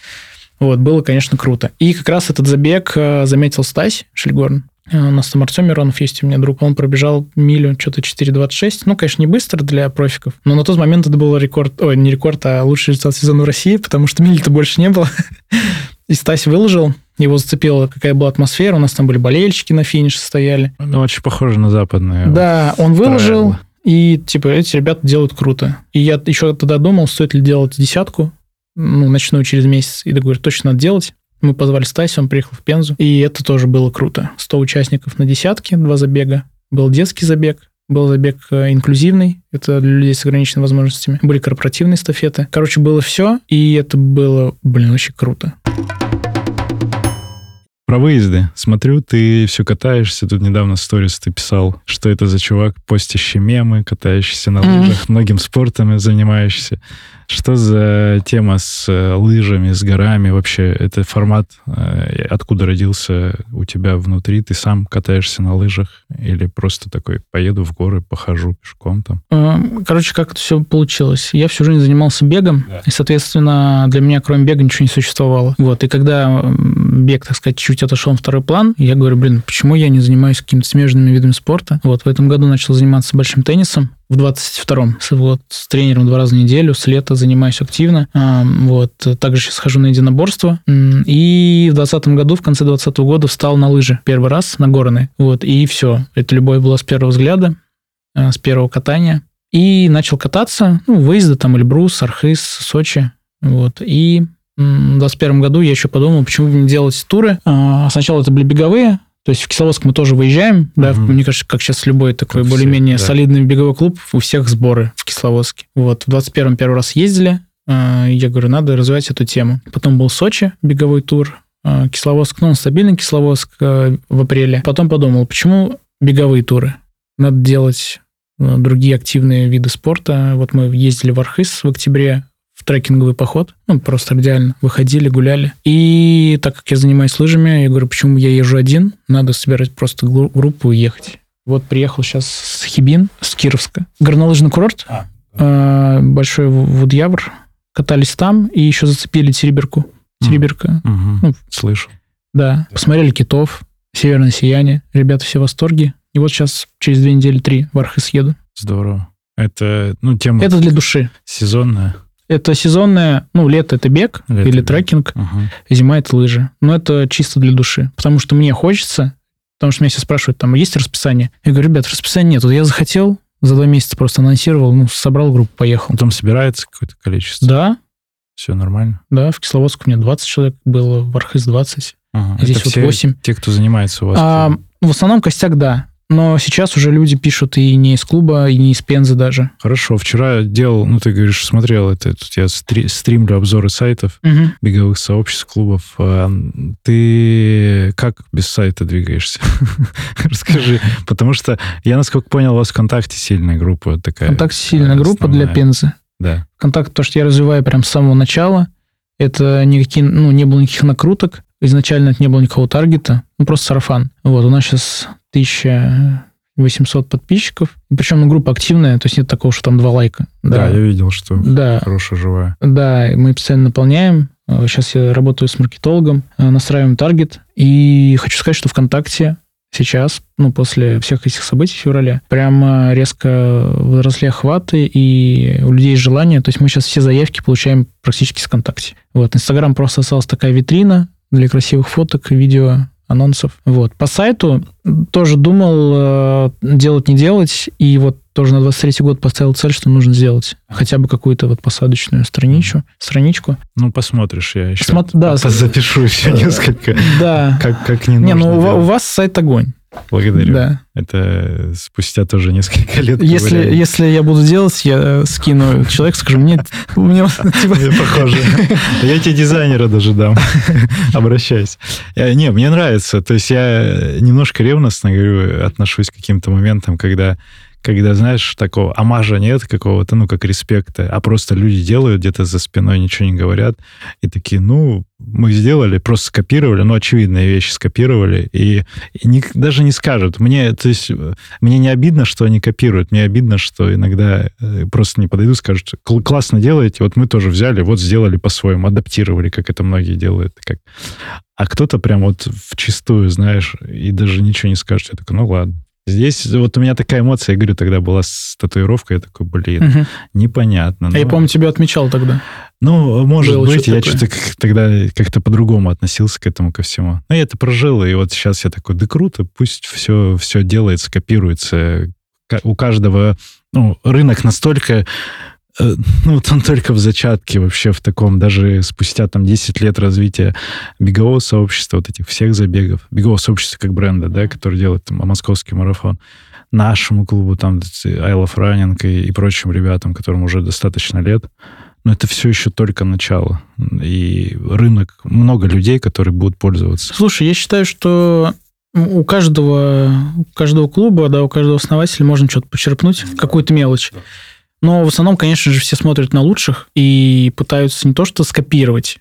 Вот, было, конечно, круто. И как раз этот забег э, заметил Стась Шельгорн. У нас там Артем Миронов есть у меня друг. Он пробежал милю, что-то 4.26. Ну, конечно, не быстро для профиков, но на тот момент это был рекорд, ой, не рекорд, а лучший результат сезона в России, потому что мили-то больше не было. И Стась выложил, его зацепила, какая была атмосфера. У нас там были болельщики на финише стояли. Ну, очень похоже на западные. Да, он выложил, правила. и типа эти ребята делают круто. И я еще тогда думал, стоит ли делать десятку, ну, ночную через месяц. И я говорю, точно надо делать. Мы позвали Стаси, он приехал в Пензу. И это тоже было круто. 100 участников на десятке, два забега. Был детский забег, был забег э, инклюзивный, это для людей с ограниченными возможностями. Были корпоративные эстафеты. Короче, было все, и это было, блин, очень круто. Про выезды. Смотрю, ты все катаешься. Тут недавно сторис ты писал, что это за чувак, постящий мемы, катающийся на лыжах, многим спортом занимающийся. Что за тема с э, лыжами, с горами вообще? Это формат, э, откуда родился у тебя внутри? Ты сам катаешься на лыжах или просто такой, поеду в горы, похожу пешком там? Э, Короче, как это все получилось? Я всю жизнь занимался бегом, и, соответственно, для меня кроме бега ничего не существовало. Вот, и когда бег, так сказать, чуть отошел на второй план, я говорю, блин, почему я не занимаюсь какими-то смежными видами спорта? Вот, в этом году начал заниматься большим теннисом, в 22-м. С- Вот, с тренером два раза в неделю, с лета занимаюсь активно. А, Вот, также сейчас хожу на единоборство. И в 20 году, в конце 20 года встал на лыжи первый раз, на горные. Вот, и все. Это любовь была с первого взгляда, а, с первого катания. И начал кататься, ну, выезды там, Эльбрус, Архыз, Сочи. Вот, и в 21 году я еще подумал, почему бы не делать туры. А, Сначала это были беговые, то есть в Кисловодск мы тоже выезжаем, да, мне кажется, как сейчас любой такой Как более-менее да. солидный беговой клуб, у всех сборы в Кисловодске. Вот, в 21-м первый раз ездили, а, я говорю, надо развивать эту тему. Потом был Сочи, беговой тур, а, Кисловодск, ну, он стабильный Кисловодск а, в апреле. Потом подумал, почему беговые туры? Надо делать другие активные виды спорта. Вот мы ездили в Архыз в октябре, в трекинговый поход, ну, просто идеально, выходили, гуляли. И так как я занимаюсь лыжами, я говорю, почему я езжу один, надо собирать просто гру- группу и ехать. Вот приехал сейчас с Хибин, с Кировска. Горнолыжный курорт, А. э, большой Вудьявр. Катались там и еще зацепили Тереберку. Тереберка, Мгм. Ну, Слышу. да. Посмотрели китов, северное сияние. Ребята все в восторге. И вот сейчас через две недели, три в Архыз еду. Здорово. Это, ну, тема Это для души. сезонная. Это сезонное, ну, лето это бег Лето или бег. трекинг, Мгм. зима это лыжи. Но это чисто для души. Потому что мне хочется, потому что меня все спрашивают, там, есть расписание? Я говорю, ребят, расписания нет. Вот я захотел, за два месяца просто анонсировал, ну, собрал группу, поехал. Потом собирается какое-то количество. Да, Все нормально. да, в Кисловодске у меня 20 человек было, в Архыз 20. Ага. Здесь Это вот все 8. те, кто занимается у вас. А, в основном костяк, да. Но сейчас уже люди пишут и не из клуба, и не из Пензы даже. Хорошо. Вчера делал, ну, ты говоришь, смотрел это, тут я стри- стримлю обзоры сайтов, Мгм. беговых сообществ, клубов. А, Ты как без сайта двигаешься? Расскажи. Потому что я, насколько понял, у вас ВКонтакте сильная группа такая. Контакт сильная группа для. Пензы. Да. Контакт, то, что я развиваю прям с самого начала, это никакие, ну, не было никаких накруток, изначально это не было никакого таргета, ну, просто сарафан. Вот, у нас сейчас 1800 подписчиков, причем ну, группа активная, то есть нет такого, что там два лайка. Да, я видел, что Да, хорошая живая. да, мы постоянно наполняем. Сейчас я работаю с маркетологом, э, настраиваем таргет. И хочу сказать, что ВКонтакте сейчас, ну, после всех этих событий в феврале, прямо резко возросли охваты, и у людей есть желание. То есть мы сейчас все заявки получаем практически с ВКонтакте. Вот, Инстаграм просто осталась такая витрина для красивых фоток, видео, анонсов. Вот. По сайту тоже думал э, делать, не делать, и вот тоже на 23 год поставил цель, что нужно сделать хотя бы какую-то вот посадочную страничку, страничку. Ну, посмотришь, я еще Посмотр- да, запишу еще несколько. Да. Как, как не Не, нужно ну у у вас сайт огонь. Благодарю. Да. Это спустя тоже несколько лет. Если, если я буду делать, я э, скину человек, скажу, мне, мне типа, Мне похоже. Я тебе дизайнера даже дам. Обращайся. Э, Не, мне нравится. То есть я немножко ревностно, говорю, отношусь к каким-то моментам, когда когда, знаешь, такого амажа нет какого-то, ну, как респекта, а просто люди делают где-то за спиной, ничего не говорят, и такие, ну, мы сделали, просто скопировали, ну, очевидные вещи скопировали, и, и ник- даже не скажут. Мне, то есть, мне не обидно, что они копируют, мне обидно, что иногда э, просто не подойдут, скажут, «Кл- классно делаете, вот мы тоже взяли, вот сделали по-своему, адаптировали, как это многие делают. Как... А кто-то прям вот в чистую, знаешь, и даже ничего не скажет. Я такой, ну ладно. Здесь вот у меня такая эмоция, я говорю, тогда была с татуировкой, я такой, блин, Мгм. непонятно. А я ну, помню, тебя отмечал тогда. ну, может Было быть, что-то я что-то как- тогда как-то по-другому относился к этому ко всему. Но я это прожил, и вот сейчас я такой, да круто, пусть все, все делается, копируется. У каждого, ну, рынок настолько, ну, вот он только в зачатке вообще в таком, даже спустя там 10 лет развития бегового сообщества, вот этих всех забегов, бегового сообщества как бренда, да, который делает там, московский марафон, нашему клубу, там, I Love Running и, и прочим ребятам, которым уже достаточно лет, но это все еще только начало. И рынок, много людей, которые будут пользоваться. Слушай, я считаю, что у каждого, у каждого клуба, да, у каждого основателя можно что-то почерпнуть, какую-то мелочь. Но в основном, конечно же, все смотрят на лучших и пытаются не то что скопировать,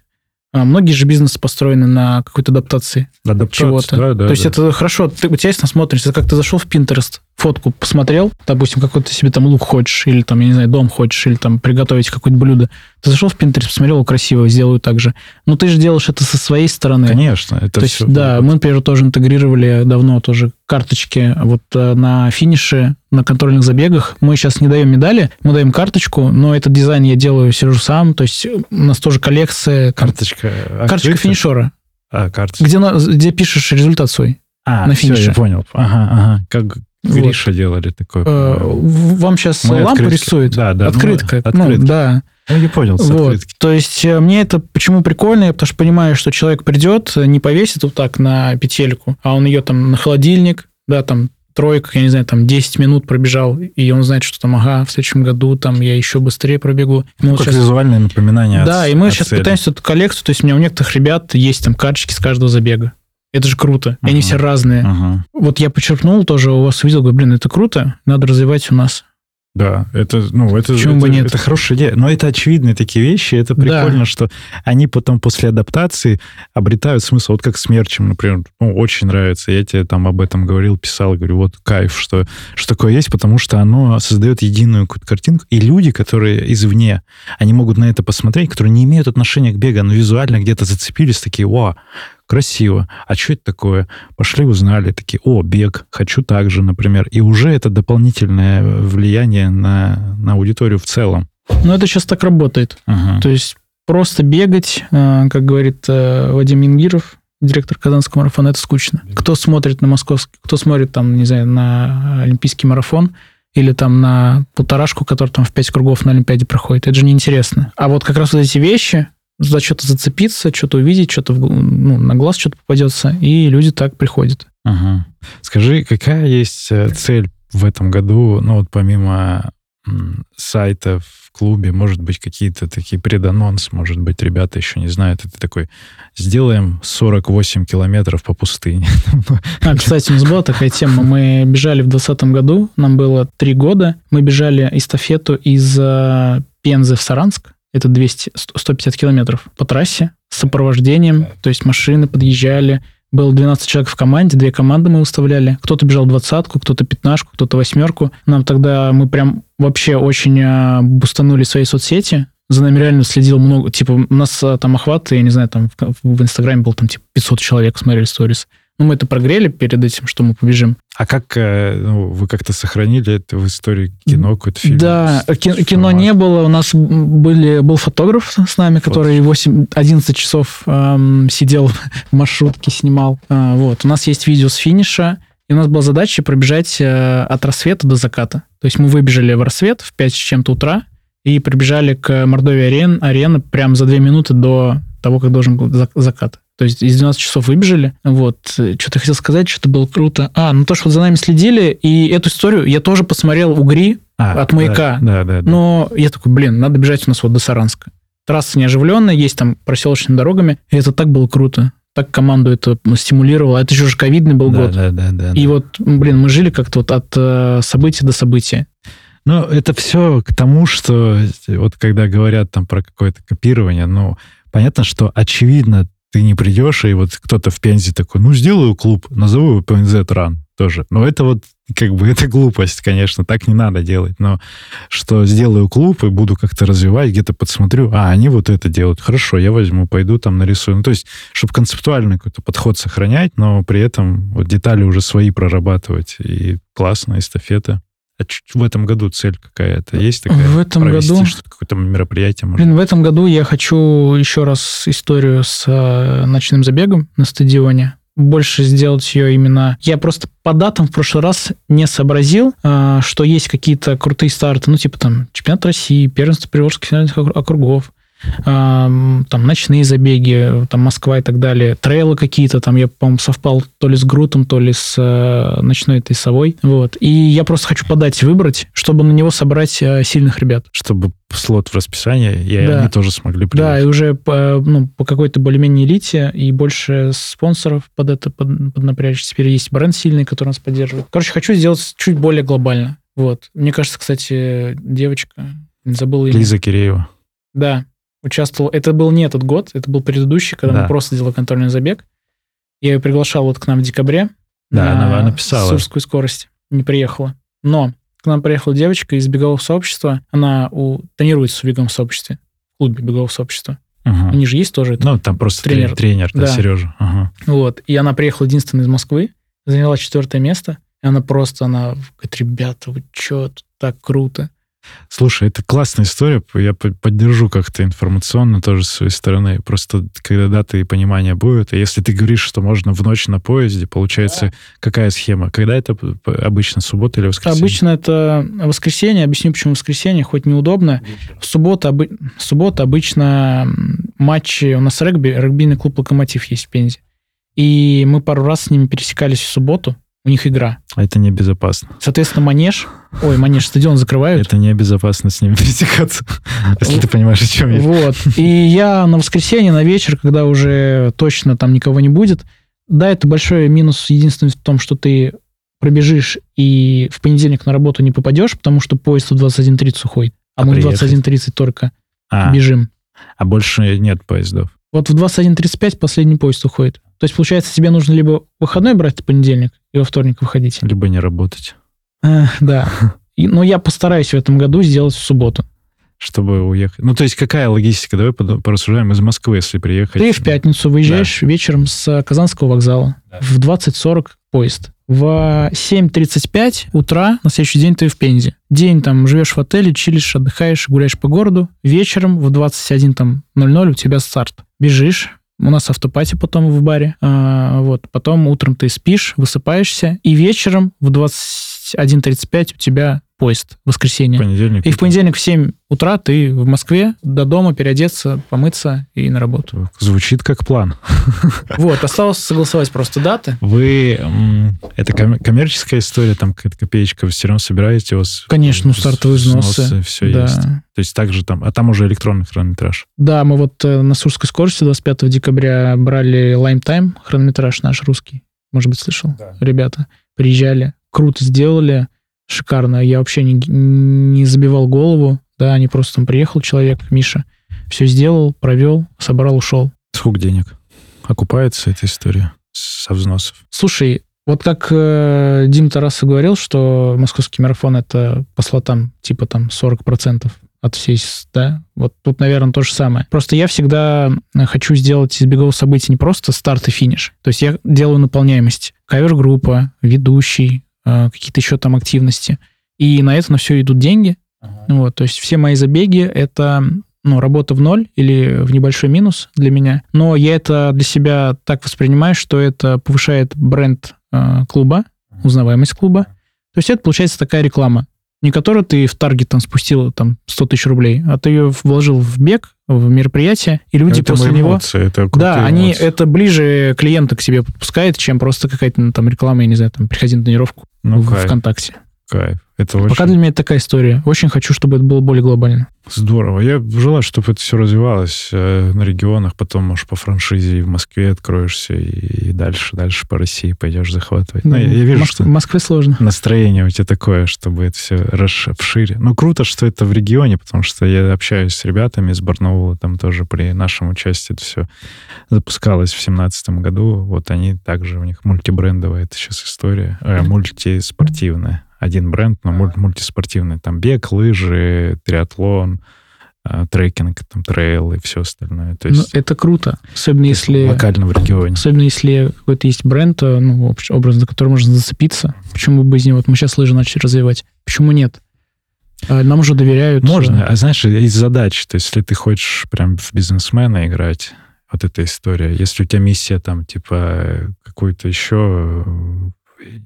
а многие же бизнесы построены на какой-то адаптации Адаптация, чего-то. да, да, то есть да. это хорошо, ты у тебя есть насмотренность, это как ты зашел в Pinterest, фотку посмотрел, допустим, какой ты себе там лук хочешь, или там, я не знаю, дом хочешь, или там приготовить какое-то блюдо. Ты зашел в Pinterest, посмотрел, красиво, сделаю так же. Но ты же делаешь это со своей стороны. Конечно, это То есть, всё да, мы, например, тоже интегрировали давно тоже карточки вот э, на финише, на контрольных забегах. Мы сейчас не даем медали, мы даем карточку, но этот дизайн я делаю, сижу сам. То есть у нас тоже коллекция, там, Карточка. карточка открыта? финишера, А, карточка. где, где пишешь результат свой. А, на финише. я понял. Ага, ага. Как Вот. Гриша делали такое. Э, Вам сейчас Мы лампу открытки. рисует. Да, да. ну, Открытка. Ну, открытки. да. Ну, я понял, с Вот. открытки. То есть э, мне это почему прикольно? Я потому что понимаю, что человек придет, э, не повесит вот так на петельку, а он ее там на холодильник, да, там тройка, я не знаю, там 10 минут пробежал, и он знает, что там, ага, в следующем году там я еще быстрее пробегу. Мы Ну, вот как щас- визуальное напоминание Да, о- и мы сейчас цели. пытаемся эту коллекцию, то есть у меня у некоторых ребят есть там карточки с каждого забега. Это же круто. И они все разные. Ага. Вот я подчеркнул тоже, у вас увидел, говорю, блин, это круто, надо развивать у нас. Да, это, ну, это, Почему это, бы нет? это хорошая идея. Но это очевидные такие вещи. Это Да. прикольно, что они потом после адаптации обретают смысл. Вот как с мерчем, например. Ну, очень нравится. Я тебе там об этом говорил, писал, говорю, вот кайф, что, что такое есть, потому что оно создает единую какую-то картинку. И люди, которые извне, они могут на это посмотреть, которые не имеют отношения к бегу, но визуально где-то зацепились, такие, вау, красиво. А что это такое? Пошли, узнали, такие, о, бег, хочу так же, например. И уже это дополнительное влияние на, на аудиторию в целом. Но это сейчас так работает. Ага. То есть просто бегать, э, как говорит э, Вадим Ингиров, директор Казанского марафона, это скучно. Кто смотрит на московский, кто смотрит там, не знаю, на Олимпийский марафон или там на полторашку, который там в пять кругов на Олимпиаде проходит, это же неинтересно. А вот как раз вот эти вещи, за что-то зацепиться, что-то увидеть, что-то ну, на глаз что-то попадется, и люди так приходят. Ага. Скажи, какая есть э, цель в этом году, ну вот помимо сайта в клубе, может быть, какие-то такие преданонс, может быть, ребята еще не знают, это такой, сделаем 48 километров по пустыне. А, кстати, у нас была такая тема. Мы бежали в 2020 году, нам было три года. Мы бежали эстафету из э, Пензы в Саранск. Это 200, 100 150 километров по трассе с сопровождением. То есть машины подъезжали. Было 12 человек в команде, две команды мы выставляли. Кто-то бежал двадцатку, кто-то пятнашку, кто-то восьмерку. Нам тогда мы прям вообще очень э, бустанули свои соцсети. За нами реально следил много. Типа, у нас э, там охват, я не знаю, там в, в Инстаграме был там типа 500 человек смотрели сторис. Ну, мы это прогрели перед этим, что мы побежим. А как э, ну, вы как-то сохранили это в истории кино, какой-то фильм? Да, с- ки- с кино форматом? не было. У нас были, был фотограф с нами, который 8, 11 часов эм, сидел в маршрутке, снимал. А, вот. У нас есть видео с финиша, и у нас была задача пробежать э, от рассвета до заката. То есть мы выбежали в рассвет в 5 с чем-то утра и прибежали к Мордовии арен, арены прям за 2 минуты до того, как должен был зак- закат. То есть из 12 часов выбежали. Вот. Что-то хотел сказать, что-то было круто. А, ну то, что за нами следили, и эту историю я тоже посмотрел у Гри, А, от маяка. Да, да, да. но я такой, блин, надо бежать у нас вот до Саранска. Трасса неоживленная, есть там проселочными дорогами. И это так было круто. Так команду это стимулировало. Это еще же ковидный был да, год. да, да, да, И да. вот, блин, мы жили как-то вот от э, события до события. Ну, это все к тому, что вот когда говорят там про какое-то копирование, ну, понятно, что очевидно ты не придешь, и вот кто-то в Пензе такой, ну, сделаю клуб, назову его PNZ Run тоже. Но это вот как бы это глупость, конечно, так не надо делать. Но что сделаю клуб и буду как-то развивать, где-то подсмотрю, а, они вот это делают. Хорошо, я возьму, пойду там нарисую. Ну, то есть, чтобы концептуальный какой-то подход сохранять, но при этом вот детали уже свои прорабатывать. И классно, эстафета. А чуть в этом году цель какая-то есть такая? В этом Провести году- какое-то мероприятие, может? Блин, в этом году я хочу еще раз историю с э, ночным забегом на стадионе. Больше сделать ее именно... Я просто по датам в прошлый раз не сообразил, э, что есть какие-то крутые старты, ну, типа там чемпионат России, первенство Приволжских округов, там ночные забеги, там Москва и так далее, трейлы какие-то, там я, по-моему, совпал то ли с Грутом, то ли с э, ночной этой совой, вот. И я просто хочу подать, выбрать, чтобы на него собрать э, сильных ребят. Чтобы слот в расписании, и Да. они тоже смогли Да, и уже по, ну, по какой-то более-менее элите и больше спонсоров под это под, поднапрячь. Теперь есть бренд сильный, который нас поддерживает. Короче, хочу сделать чуть более глобально. Вот. Мне кажется, кстати, девочка, не забыл имя. Лиза Киреева. Да, участвовал. Это был не этот год, это был предыдущий, когда Да. мы просто делали контрольный забег. Я ее приглашал вот к нам в декабре. Да, на она написала. Сурскую скорость. Не приехала. Но к нам приехала девочка из бегового сообщества. Она у... тренируется в беговом сообществе. В клубе бегового сообщества. Ага. Они же есть тоже. Ну, там просто Тренер. тренер, тренер да, Да. Сережа. Ага. Вот. И она приехала единственная из Москвы, заняла четвертое место. И она просто, она говорит, ребята, вы чё, тут так круто. Слушай, это классная история. Я по- поддержу как-то информационно тоже с своей стороны. Просто когда даты и понимание будет, и если ты говоришь, что можно в ночь на поезде, получается, какая схема? Когда это обычно, суббота или воскресенье? Обычно это воскресенье. Объясню, почему воскресенье, хоть неудобно. В субботу, обы- в субботу обычно матчи, у нас регби, регбийный клуб «Локомотив» есть в Пензе. И мы пару раз с ними пересекались в субботу, у них игра. А Это небезопасно. Соответственно, манеж, ой, манеж, стадион закрывают. Это небезопасно с ними пересекаться, если ты понимаешь, о чем я. Вот. И я на воскресенье, на вечер, когда уже точно там никого не будет, да, это большой минус единственный в том, что ты пробежишь и в понедельник на работу не попадешь, потому что поезд в 21.30 уходит. А, А мы в приехать? 21.30 только А, бежим. а больше нет поездов. Вот в 21.35 последний поезд уходит. То есть, получается, тебе нужно либо выходной брать в понедельник и во вторник выходить. Либо не работать, Э, да. И- но я постараюсь в этом году сделать в субботу. чтобы уехать. Ну, то есть какая логистика? Давай порассуждаем из Москвы, если приехать. Ты в пятницу выезжаешь вечером с Казанского вокзала. В 20.40 поезд. В 7.35 утра на следующий день ты в Пензе. День там живешь в отеле, чилишь, отдыхаешь, гуляешь по городу. Вечером в 21.00 у тебя старт. Бежишь, у нас автопати потом в баре. А, вот. Потом утром ты спишь, высыпаешься. И вечером в 21.35 у тебя поезд. Воскресенье. Понедельник. И в понедельник в 7 утра ты в Москве, до дома переодеться, помыться и на работу. Звучит как план. Вот, осталось согласовать просто даты. Вы... Это ком- коммерческая история, там какая-то копеечка, вы все равно собираете, у вас... Конечно, ну, стартовые взносы. все да. есть. То есть также там... А там уже электронный хронометраж. Да, мы вот э, на Сурской скорости 25 декабря брали Lime Time, хронометраж наш русский. Может быть, слышал? Ребята приезжали, круто сделали, шикарно. Я вообще не, не забивал голову. Да, они просто там приехал человек, Миша, все сделал, провел, собрал, ушел. Сколько денег? Окупается эта история со взносов? Слушай, вот как э, Дим Тарасов говорил, что московский марафон это по слотам типа там 40% от всей, да, вот тут, наверное, то же самое. Просто я всегда э, хочу сделать из бегового события не просто старт и финиш. То есть я делаю наполняемость. Кавер-группа, ведущий, какие-то еще там активности. И на это на все идут деньги. Вот, то есть все мои забеги это ну, работа в ноль или в небольшой минус для меня. Но я это для себя так воспринимаю, что это повышает бренд э, клуба, узнаваемость клуба. То есть это получается такая реклама, не которую ты в таргет там спустил там 100 тысяч рублей, а ты ее вложил в бег, в мероприятие, и люди это после него... эмоции, это Да, они эмоции. это ближе клиента к себе подпускает, чем просто какая-то ну, там реклама, я не знаю, там приходи на тренировку Ну, в кайф, ВКонтакте. Кайф. Это очень Пока для меня это такая история. Очень хочу, чтобы это было более глобально. здорово. Я желаю, чтобы это все развивалось э, на регионах, потом, может, по франшизе и в Москве откроешься, и, дальше, дальше по России пойдешь захватывать. Ну, я, я вижу, Моск- что В Москве сложно. настроение у тебя такое, чтобы это все расшире. Ну, круто, что это в регионе, потому что я общаюсь с ребятами из Барнаула, там тоже при нашем участии это все запускалось в семнадцатом году. Вот они также, у них мультибрендовая это сейчас история, э, мультиспортивная. Один бренд, но муль- мультиспортивный. Там бег, лыжи, триатлон, э, трекинг, там трейл и все остальное. То Ну, есть это круто. Особенно если... локально в регионе. Особенно если какой-то есть бренд, э, ну, образ, за который можно зацепиться. Почему бы из него? Вот мы сейчас лыжи начали развивать. Почему нет? А, Нам уже доверяют. Можно, э, а знаешь, из задач, то есть если ты хочешь прям в бизнесмена играть, вот эта история, если у тебя миссия там, типа, какую-то еще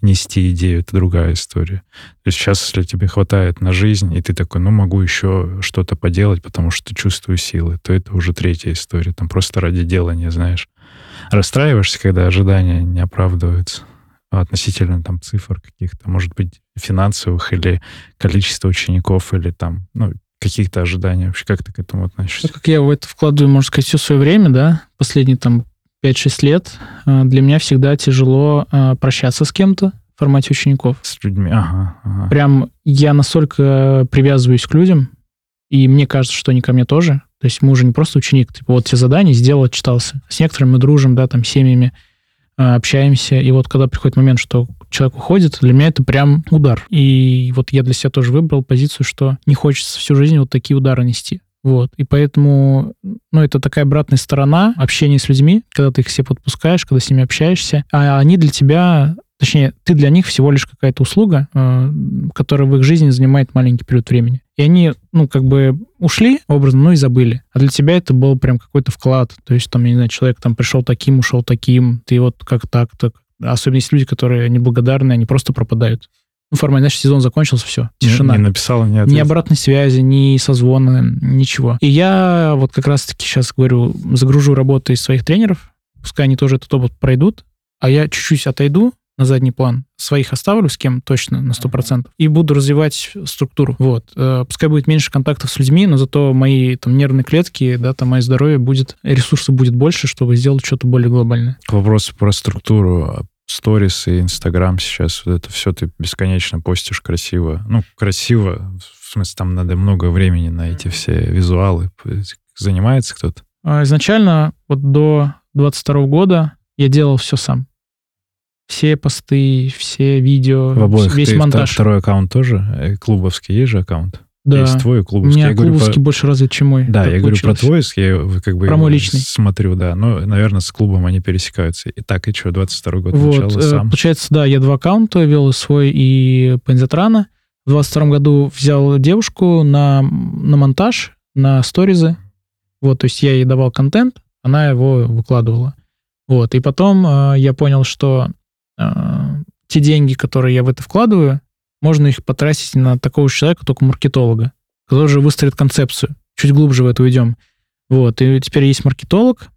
нести идею, это другая история. То есть сейчас, если тебе хватает на жизнь, и ты такой, ну, могу еще что-то поделать, потому что чувствую силы, то это уже третья история. Там просто ради делания, знаешь. Расстраиваешься, когда ожидания не оправдываются относительно там цифр каких-то, может быть, финансовых или количества учеников, или там, ну, каких-то ожиданий вообще. Как ты к этому относишься? Так как я в это вкладываю, можно сказать, все свое время, да, последние там 5-6 лет, э, для меня всегда тяжело э, прощаться с кем-то формате учеников. С людьми, ага, ага. Прям я настолько привязываюсь к людям, и мне кажется, что они ко мне тоже. То есть мы уже не просто ученик, типа вот тебе задание сделал, отчитался. С некоторыми мы дружим, да, там, семьями а, общаемся. И вот когда приходит момент, что человек уходит, для меня это прям удар. И вот я для себя тоже выбрал позицию, что не хочется всю жизнь вот такие удары нести. Вот. И поэтому, ну, это такая обратная сторона общения с людьми, когда ты их все подпускаешь, когда с ними общаешься, а они для тебя, точнее, ты для них всего лишь какая-то услуга, э, которая в их жизни занимает маленький период времени. И они, ну, как бы ушли образно, ну и забыли. А для тебя это был прям какой-то вклад. То есть, там, я не знаю, человек там пришел таким, ушел таким, ты вот как так, так. Особенно есть люди, которые неблагодарны, они просто пропадают. Ну, формально, знаешь, сезон закончился, все, тишина. Не, не написала, не Ни обратной связи, ни созвона, ничего. И я вот как раз-таки сейчас говорю, загружу работы из своих тренеров, пускай они тоже этот опыт пройдут, а я чуть-чуть отойду на задний план, своих оставлю с кем точно на 100%, и буду развивать структуру. Вот. Э, Пускай будет меньше контактов с людьми, но зато мои там нервные клетки, да, там мое здоровье будет, ресурсов будет больше, чтобы сделать что-то более глобальное. К вопросу про структуру. Сторис и Инстаграм сейчас, вот это все ты бесконечно постишь красиво. Ну, красиво, в смысле, там надо много времени на эти все визуалы. Занимается кто-то? А Изначально вот до 22 года я делал все сам. Все посты, все видео, В обоих. весь Ты монтаж. Второй аккаунт тоже? Э, Клубовский есть же аккаунт? Да. Есть твой У клубовский. меня Я говорю клубовский про- больше развит, чем мой. Да, я говорю про получилось. твой, я как бы Про мой личный. смотрю, да. Но, наверное, с клубом они пересекаются. И так, и что, 22 год Вот, э, сам? получается, да, я два аккаунта вел, свой и Пензатрана. В 22 году взял девушку на, на монтаж, на сторизы. Вот, то есть я ей давал контент, она его выкладывала. Вот, и потом э, я понял, что э, те деньги, которые я в это вкладываю, можно их потратить на такого же человека, только маркетолога, который же выстроит концепцию. Чуть глубже в это уйдем. Вот, и теперь есть маркетолог,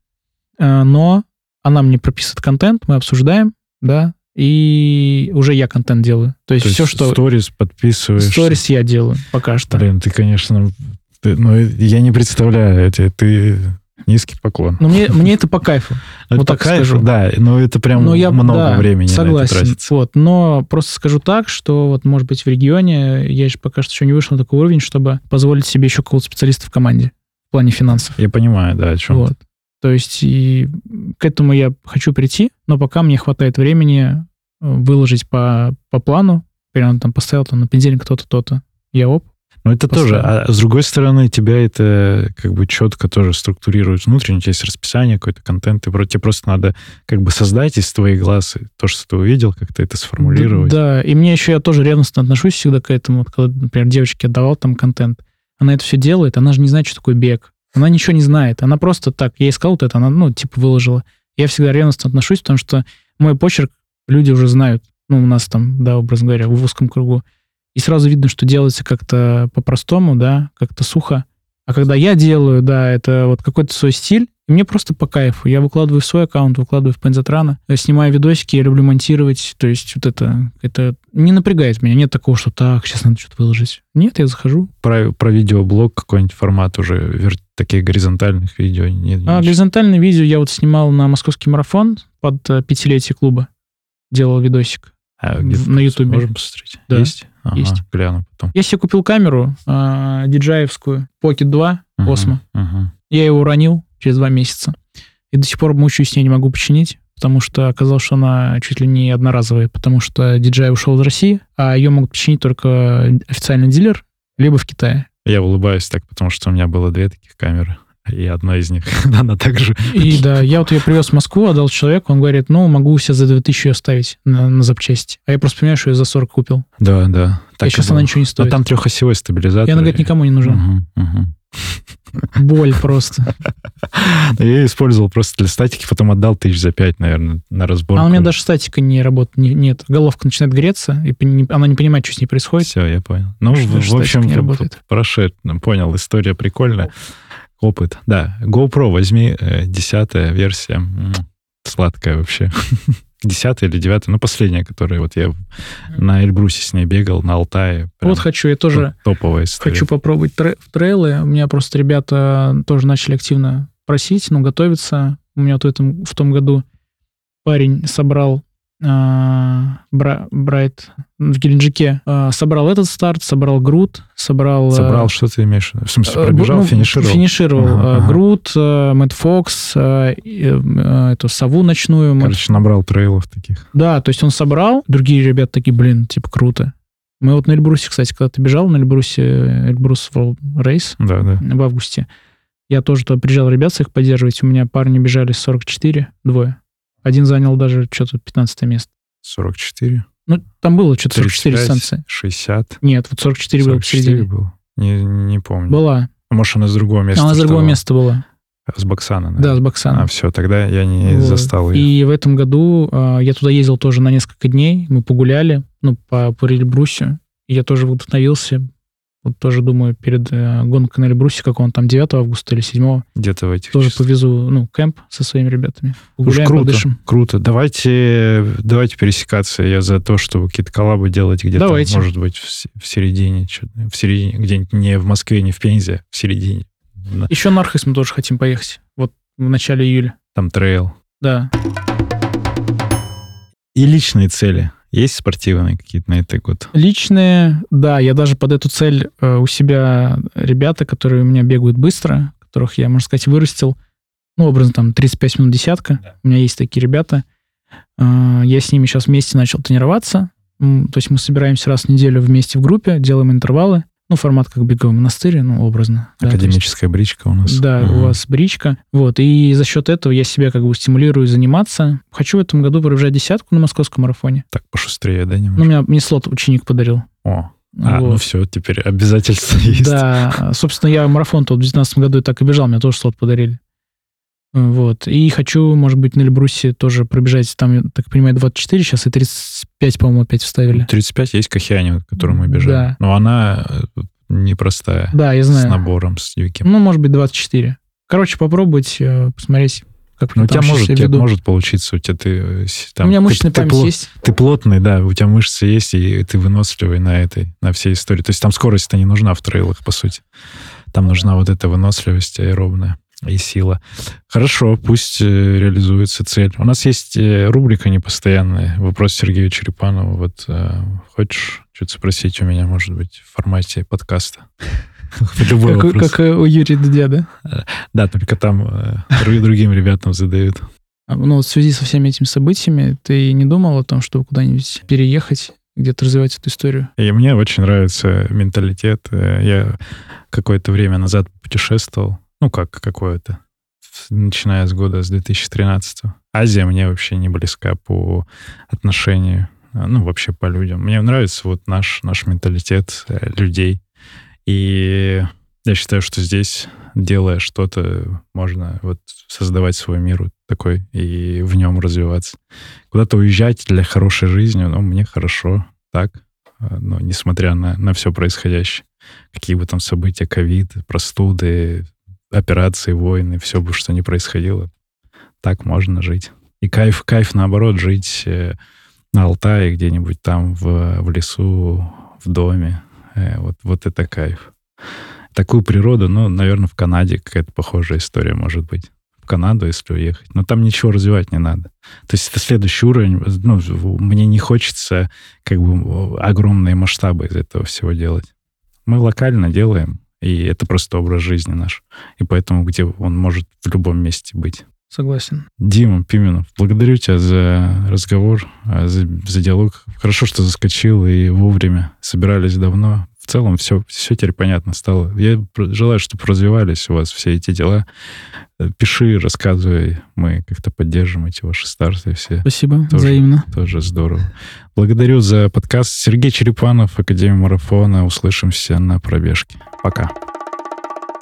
э, но она мне прописывает контент, мы обсуждаем, да, и уже я контент делаю. То есть, То все, есть что... сторис подписываешь. Сторис я делаю пока что. Блин, ты, конечно... ты- ну, я не представляю эти. Ты низкий поклон. Но мне, мне это по кайфу. Ну, вот это так по кайфу, скажу. Да, но это прям Но я, много да, времени на это согласен. тратится. Вот, но просто скажу так, что вот, может быть, в регионе я же пока что еще не вышел на такой уровень, чтобы позволить себе еще какого-то специалиста в команде в плане финансов. Я понимаю, да, о чем Вот. То есть и к этому я хочу прийти, но пока мне хватает времени э, выложить по, по плану. Прямо там поставил там на понедельник кто-то, то-то. Я оп. Но это тоже. А с другой стороны, тебя это как бы четко тоже структурирует внутренне. У тебя есть расписание, какой-то контент. И про- тебе просто надо как бы создать из твоих глаз то, что ты увидел, как-то это сформулировать. Да, и мне еще я тоже ревностно отношусь всегда к этому. Вот когда, например, девочке отдавал там контент, она это все делает, она же не знает, что такое бег. Она ничего не знает. Она просто так, я искал вот это, она, ну, типа, выложила. Я всегда ревностно отношусь, потому что мой почерк люди уже знают. Ну, у нас там, да, образно говоря, в узком кругу. И сразу видно, что делается как-то по-простому, да, как-то сухо. А когда я делаю, да, это вот какой-то свой стиль, и мне просто по кайфу. Я выкладываю в свой аккаунт, выкладываю в Пензатрана, э, снимаю видосики, я люблю монтировать. То есть вот это, это не напрягает меня. Нет такого, что так, сейчас надо что-то выложить. Нет, я захожу. Про, про видеоблог какой-нибудь формат уже, вер- таких горизонтальных видео. Не, А горизонтальное видео я вот снимал на московский марафон под э, пятилетие клуба. Делал видосик. А, в- на Ютубе. Можем посмотреть? Да, Есть? Ага, есть. гляну потом. Я себе купил камеру э, DJI-евскую Pocket 2 Мгм, Osmo. мгм. Я его уронил через два месяца. И до сих пор мучаюсь, с ней не могу починить, потому что оказалось, что она чуть ли не одноразовая, потому что DJI ушел из России, а ее могут починить только официальный дилер, либо в Китае. Я улыбаюсь так, потому что у меня было две таких камеры. И одна из них, она также... И да, я вот ее привез в Москву, отдал человеку, он говорит, ну, могу себе за 2000 ее оставить на, на запчасти. А я просто понимаю, что я за 40 купил. Да, да. и и сейчас было. она ничего не Но стоит. там трехосевой стабилизатор. и она говорит, никому не нужна. Мгм, мгм. Боль просто. Я ее использовал просто для статики, потом отдал тысяч за пять, наверное, на разборку. А у меня даже статика не работает, не- нет. Головка начинает греться, и она не понимает, что с ней происходит. Все, я понял. Ну, в, в общем, прошед, понял, история прикольная. Опыт, да. GoPro возьми, э, десятая версия. Сладкая вообще. Десятая или девятая, ну, последняя, которая вот я на Эльбрусе с ней бегал, на Алтае. Вот хочу, я тоже топ- Топовая история. хочу попробовать тре- трейлы. У меня просто ребята тоже начали активно просить, ну, готовиться. У меня вот в, этом, в том году парень собрал Бра- Брайт в Геленджике. А, Собрал этот старт, собрал Грут, собрал... э, Собрал, что ты имеешь в виду? В смысле, э, пробежал, ну, финишировал? Финишировал. Ага, Э. Грут, Мэтт Фокс, эту сову ночную. Короче, набрал трейлов таких. Да, то есть он собрал, другие ребята такие, блин, типа, круто. Мы вот на Эльбрусе, кстати, когда ты бежал, на Эльбрусе, Эльбрус Race Да, да. в августе, я тоже туда приезжал ребят своих поддерживать, у меня парни бежали 44, двое. Один занял даже что-то 15 место. 44, Ну, там было что-то 44 35, станции. 60. Нет, вот 44, было 44 посередине. было. Не, не помню. Была. Может, она с другого места Она с другого вставала? места была. С Баксана, Да, наверное. с Баксана. А, все, тогда я не Вот. застал ее. И в этом году а, я туда ездил тоже на несколько дней. Мы погуляли, ну, по, по Эльбрусю. И я тоже вдохновился. Вот тоже думаю, перед э, гонкой на Эльбрусе, как он там 9 августа или 7 Где-то в этих тоже числах. повезу, ну, кемп со своими ребятами. Уж Погуляем, круто, подышим. круто. Давайте, давайте пересекаться. Я за то, чтобы какие-то коллабы делать где-то, Давайте. может быть, в, в середине, в середине, где-нибудь не в Москве, не в Пензе, в середине. Еще на Архыз мы тоже хотим поехать. Вот в начале июля. Там трейл. Да. И личные цели. Есть спортивные какие-то на этот год? Личные, да, я даже под эту цель э, у себя ребята, которые у меня бегают быстро, которых я, можно сказать, вырастил, ну, образно, там, 35 минут десятка. У меня есть такие ребята. Э, я с ними сейчас вместе начал тренироваться. То есть мы собираемся раз в неделю вместе в группе, делаем интервалы. Ну, формат как беговой монастырь, ну, образно. да, Академическая бричка у нас. да, Ага. у вас бричка. Вот, и за счет этого я себя как бы стимулирую заниматься. Хочу в этом году пробежать десятку на московском марафоне. Так пошустрее, да, Ну, немножко? меня мне слот ученик подарил. О, а, Вот. ну все, теперь обязательства есть. Да, собственно, я марафон-то в 2019 году и так и бежал, мне тоже слот подарили. Вот. И хочу, может быть, на Эльбрусе тоже пробежать, там, я так понимаю, 24 сейчас, и 35, по-моему, опять вставили. 35 есть Кахиане, которую мы бежали. Да. Но она э, непростая. Да, я С знаю. набором, с диким. Ну, может быть, 24. Короче, попробовать, э, посмотреть, как Ну, у тебя может, веду. может получиться, у тебя ты э, с- там, У меня ты- мышечная ты память пло- есть. Ты плотный, да, у тебя мышцы есть, и ты выносливый на этой, на всей истории. То есть там скорость-то не нужна в трейлах, по сути. Там нужна вот эта выносливость аэробная и сила. Хорошо, пусть э, реализуется цель. У нас есть э, рубрика непостоянная. Вопрос Сергею Черепанову. Вот э, хочешь что-то спросить у меня, может быть, в формате подкаста? Любой Как, у- вопрос. как э, у Юрия Дудя, да? Да, только там э, друг- другим ребятам задают. А, Ну, вот в связи со всеми этими событиями, ты не думал о том, чтобы куда-нибудь переехать, где-то развивать эту историю? И мне очень нравится менталитет. Э, Я какое-то время назад путешествовал. Ну, как какое-то. Начиная с года, с 2013 Азия мне вообще не близка по отношению, э, ну, вообще по людям. Мне нравится вот наш, наш менталитет э, людей. И я считаю, что здесь, делая что-то, можно вот создавать свой мир вот такой и в нем развиваться. Куда-то уезжать для хорошей жизни, ну, мне хорошо так, э, ну, несмотря на, на все происходящее. Какие бы там события, ковид, простуды, операции, войны, все бы, что не происходило, так можно жить. И кайф, кайф наоборот, жить э, на Алтае где-нибудь там в, в лесу, в доме. Э, Вот, вот это кайф. Такую природу, ну, наверное, в Канаде какая-то похожая история может быть. В Канаду, если уехать. Но там ничего развивать не надо. То есть это следующий уровень. Ну, мне не хочется как бы огромные масштабы из этого всего делать. Мы локально делаем, и это просто образ жизни наш. И поэтому где он может в любом месте быть. Согласен. Дима Пименов, благодарю тебя за разговор, а, за, за диалог. Хорошо, что заскочил и вовремя. Собирались давно. В целом все, все теперь понятно стало. Я желаю, чтобы развивались у вас все эти дела. Э, Пиши, рассказывай. Мы как-то поддержим эти ваши старты все. Спасибо, Тоже. взаимно. Тоже здорово. Благодарю за подкаст. Сергей Черепанов, Академия марафона. Услышимся на пробежке. Пока.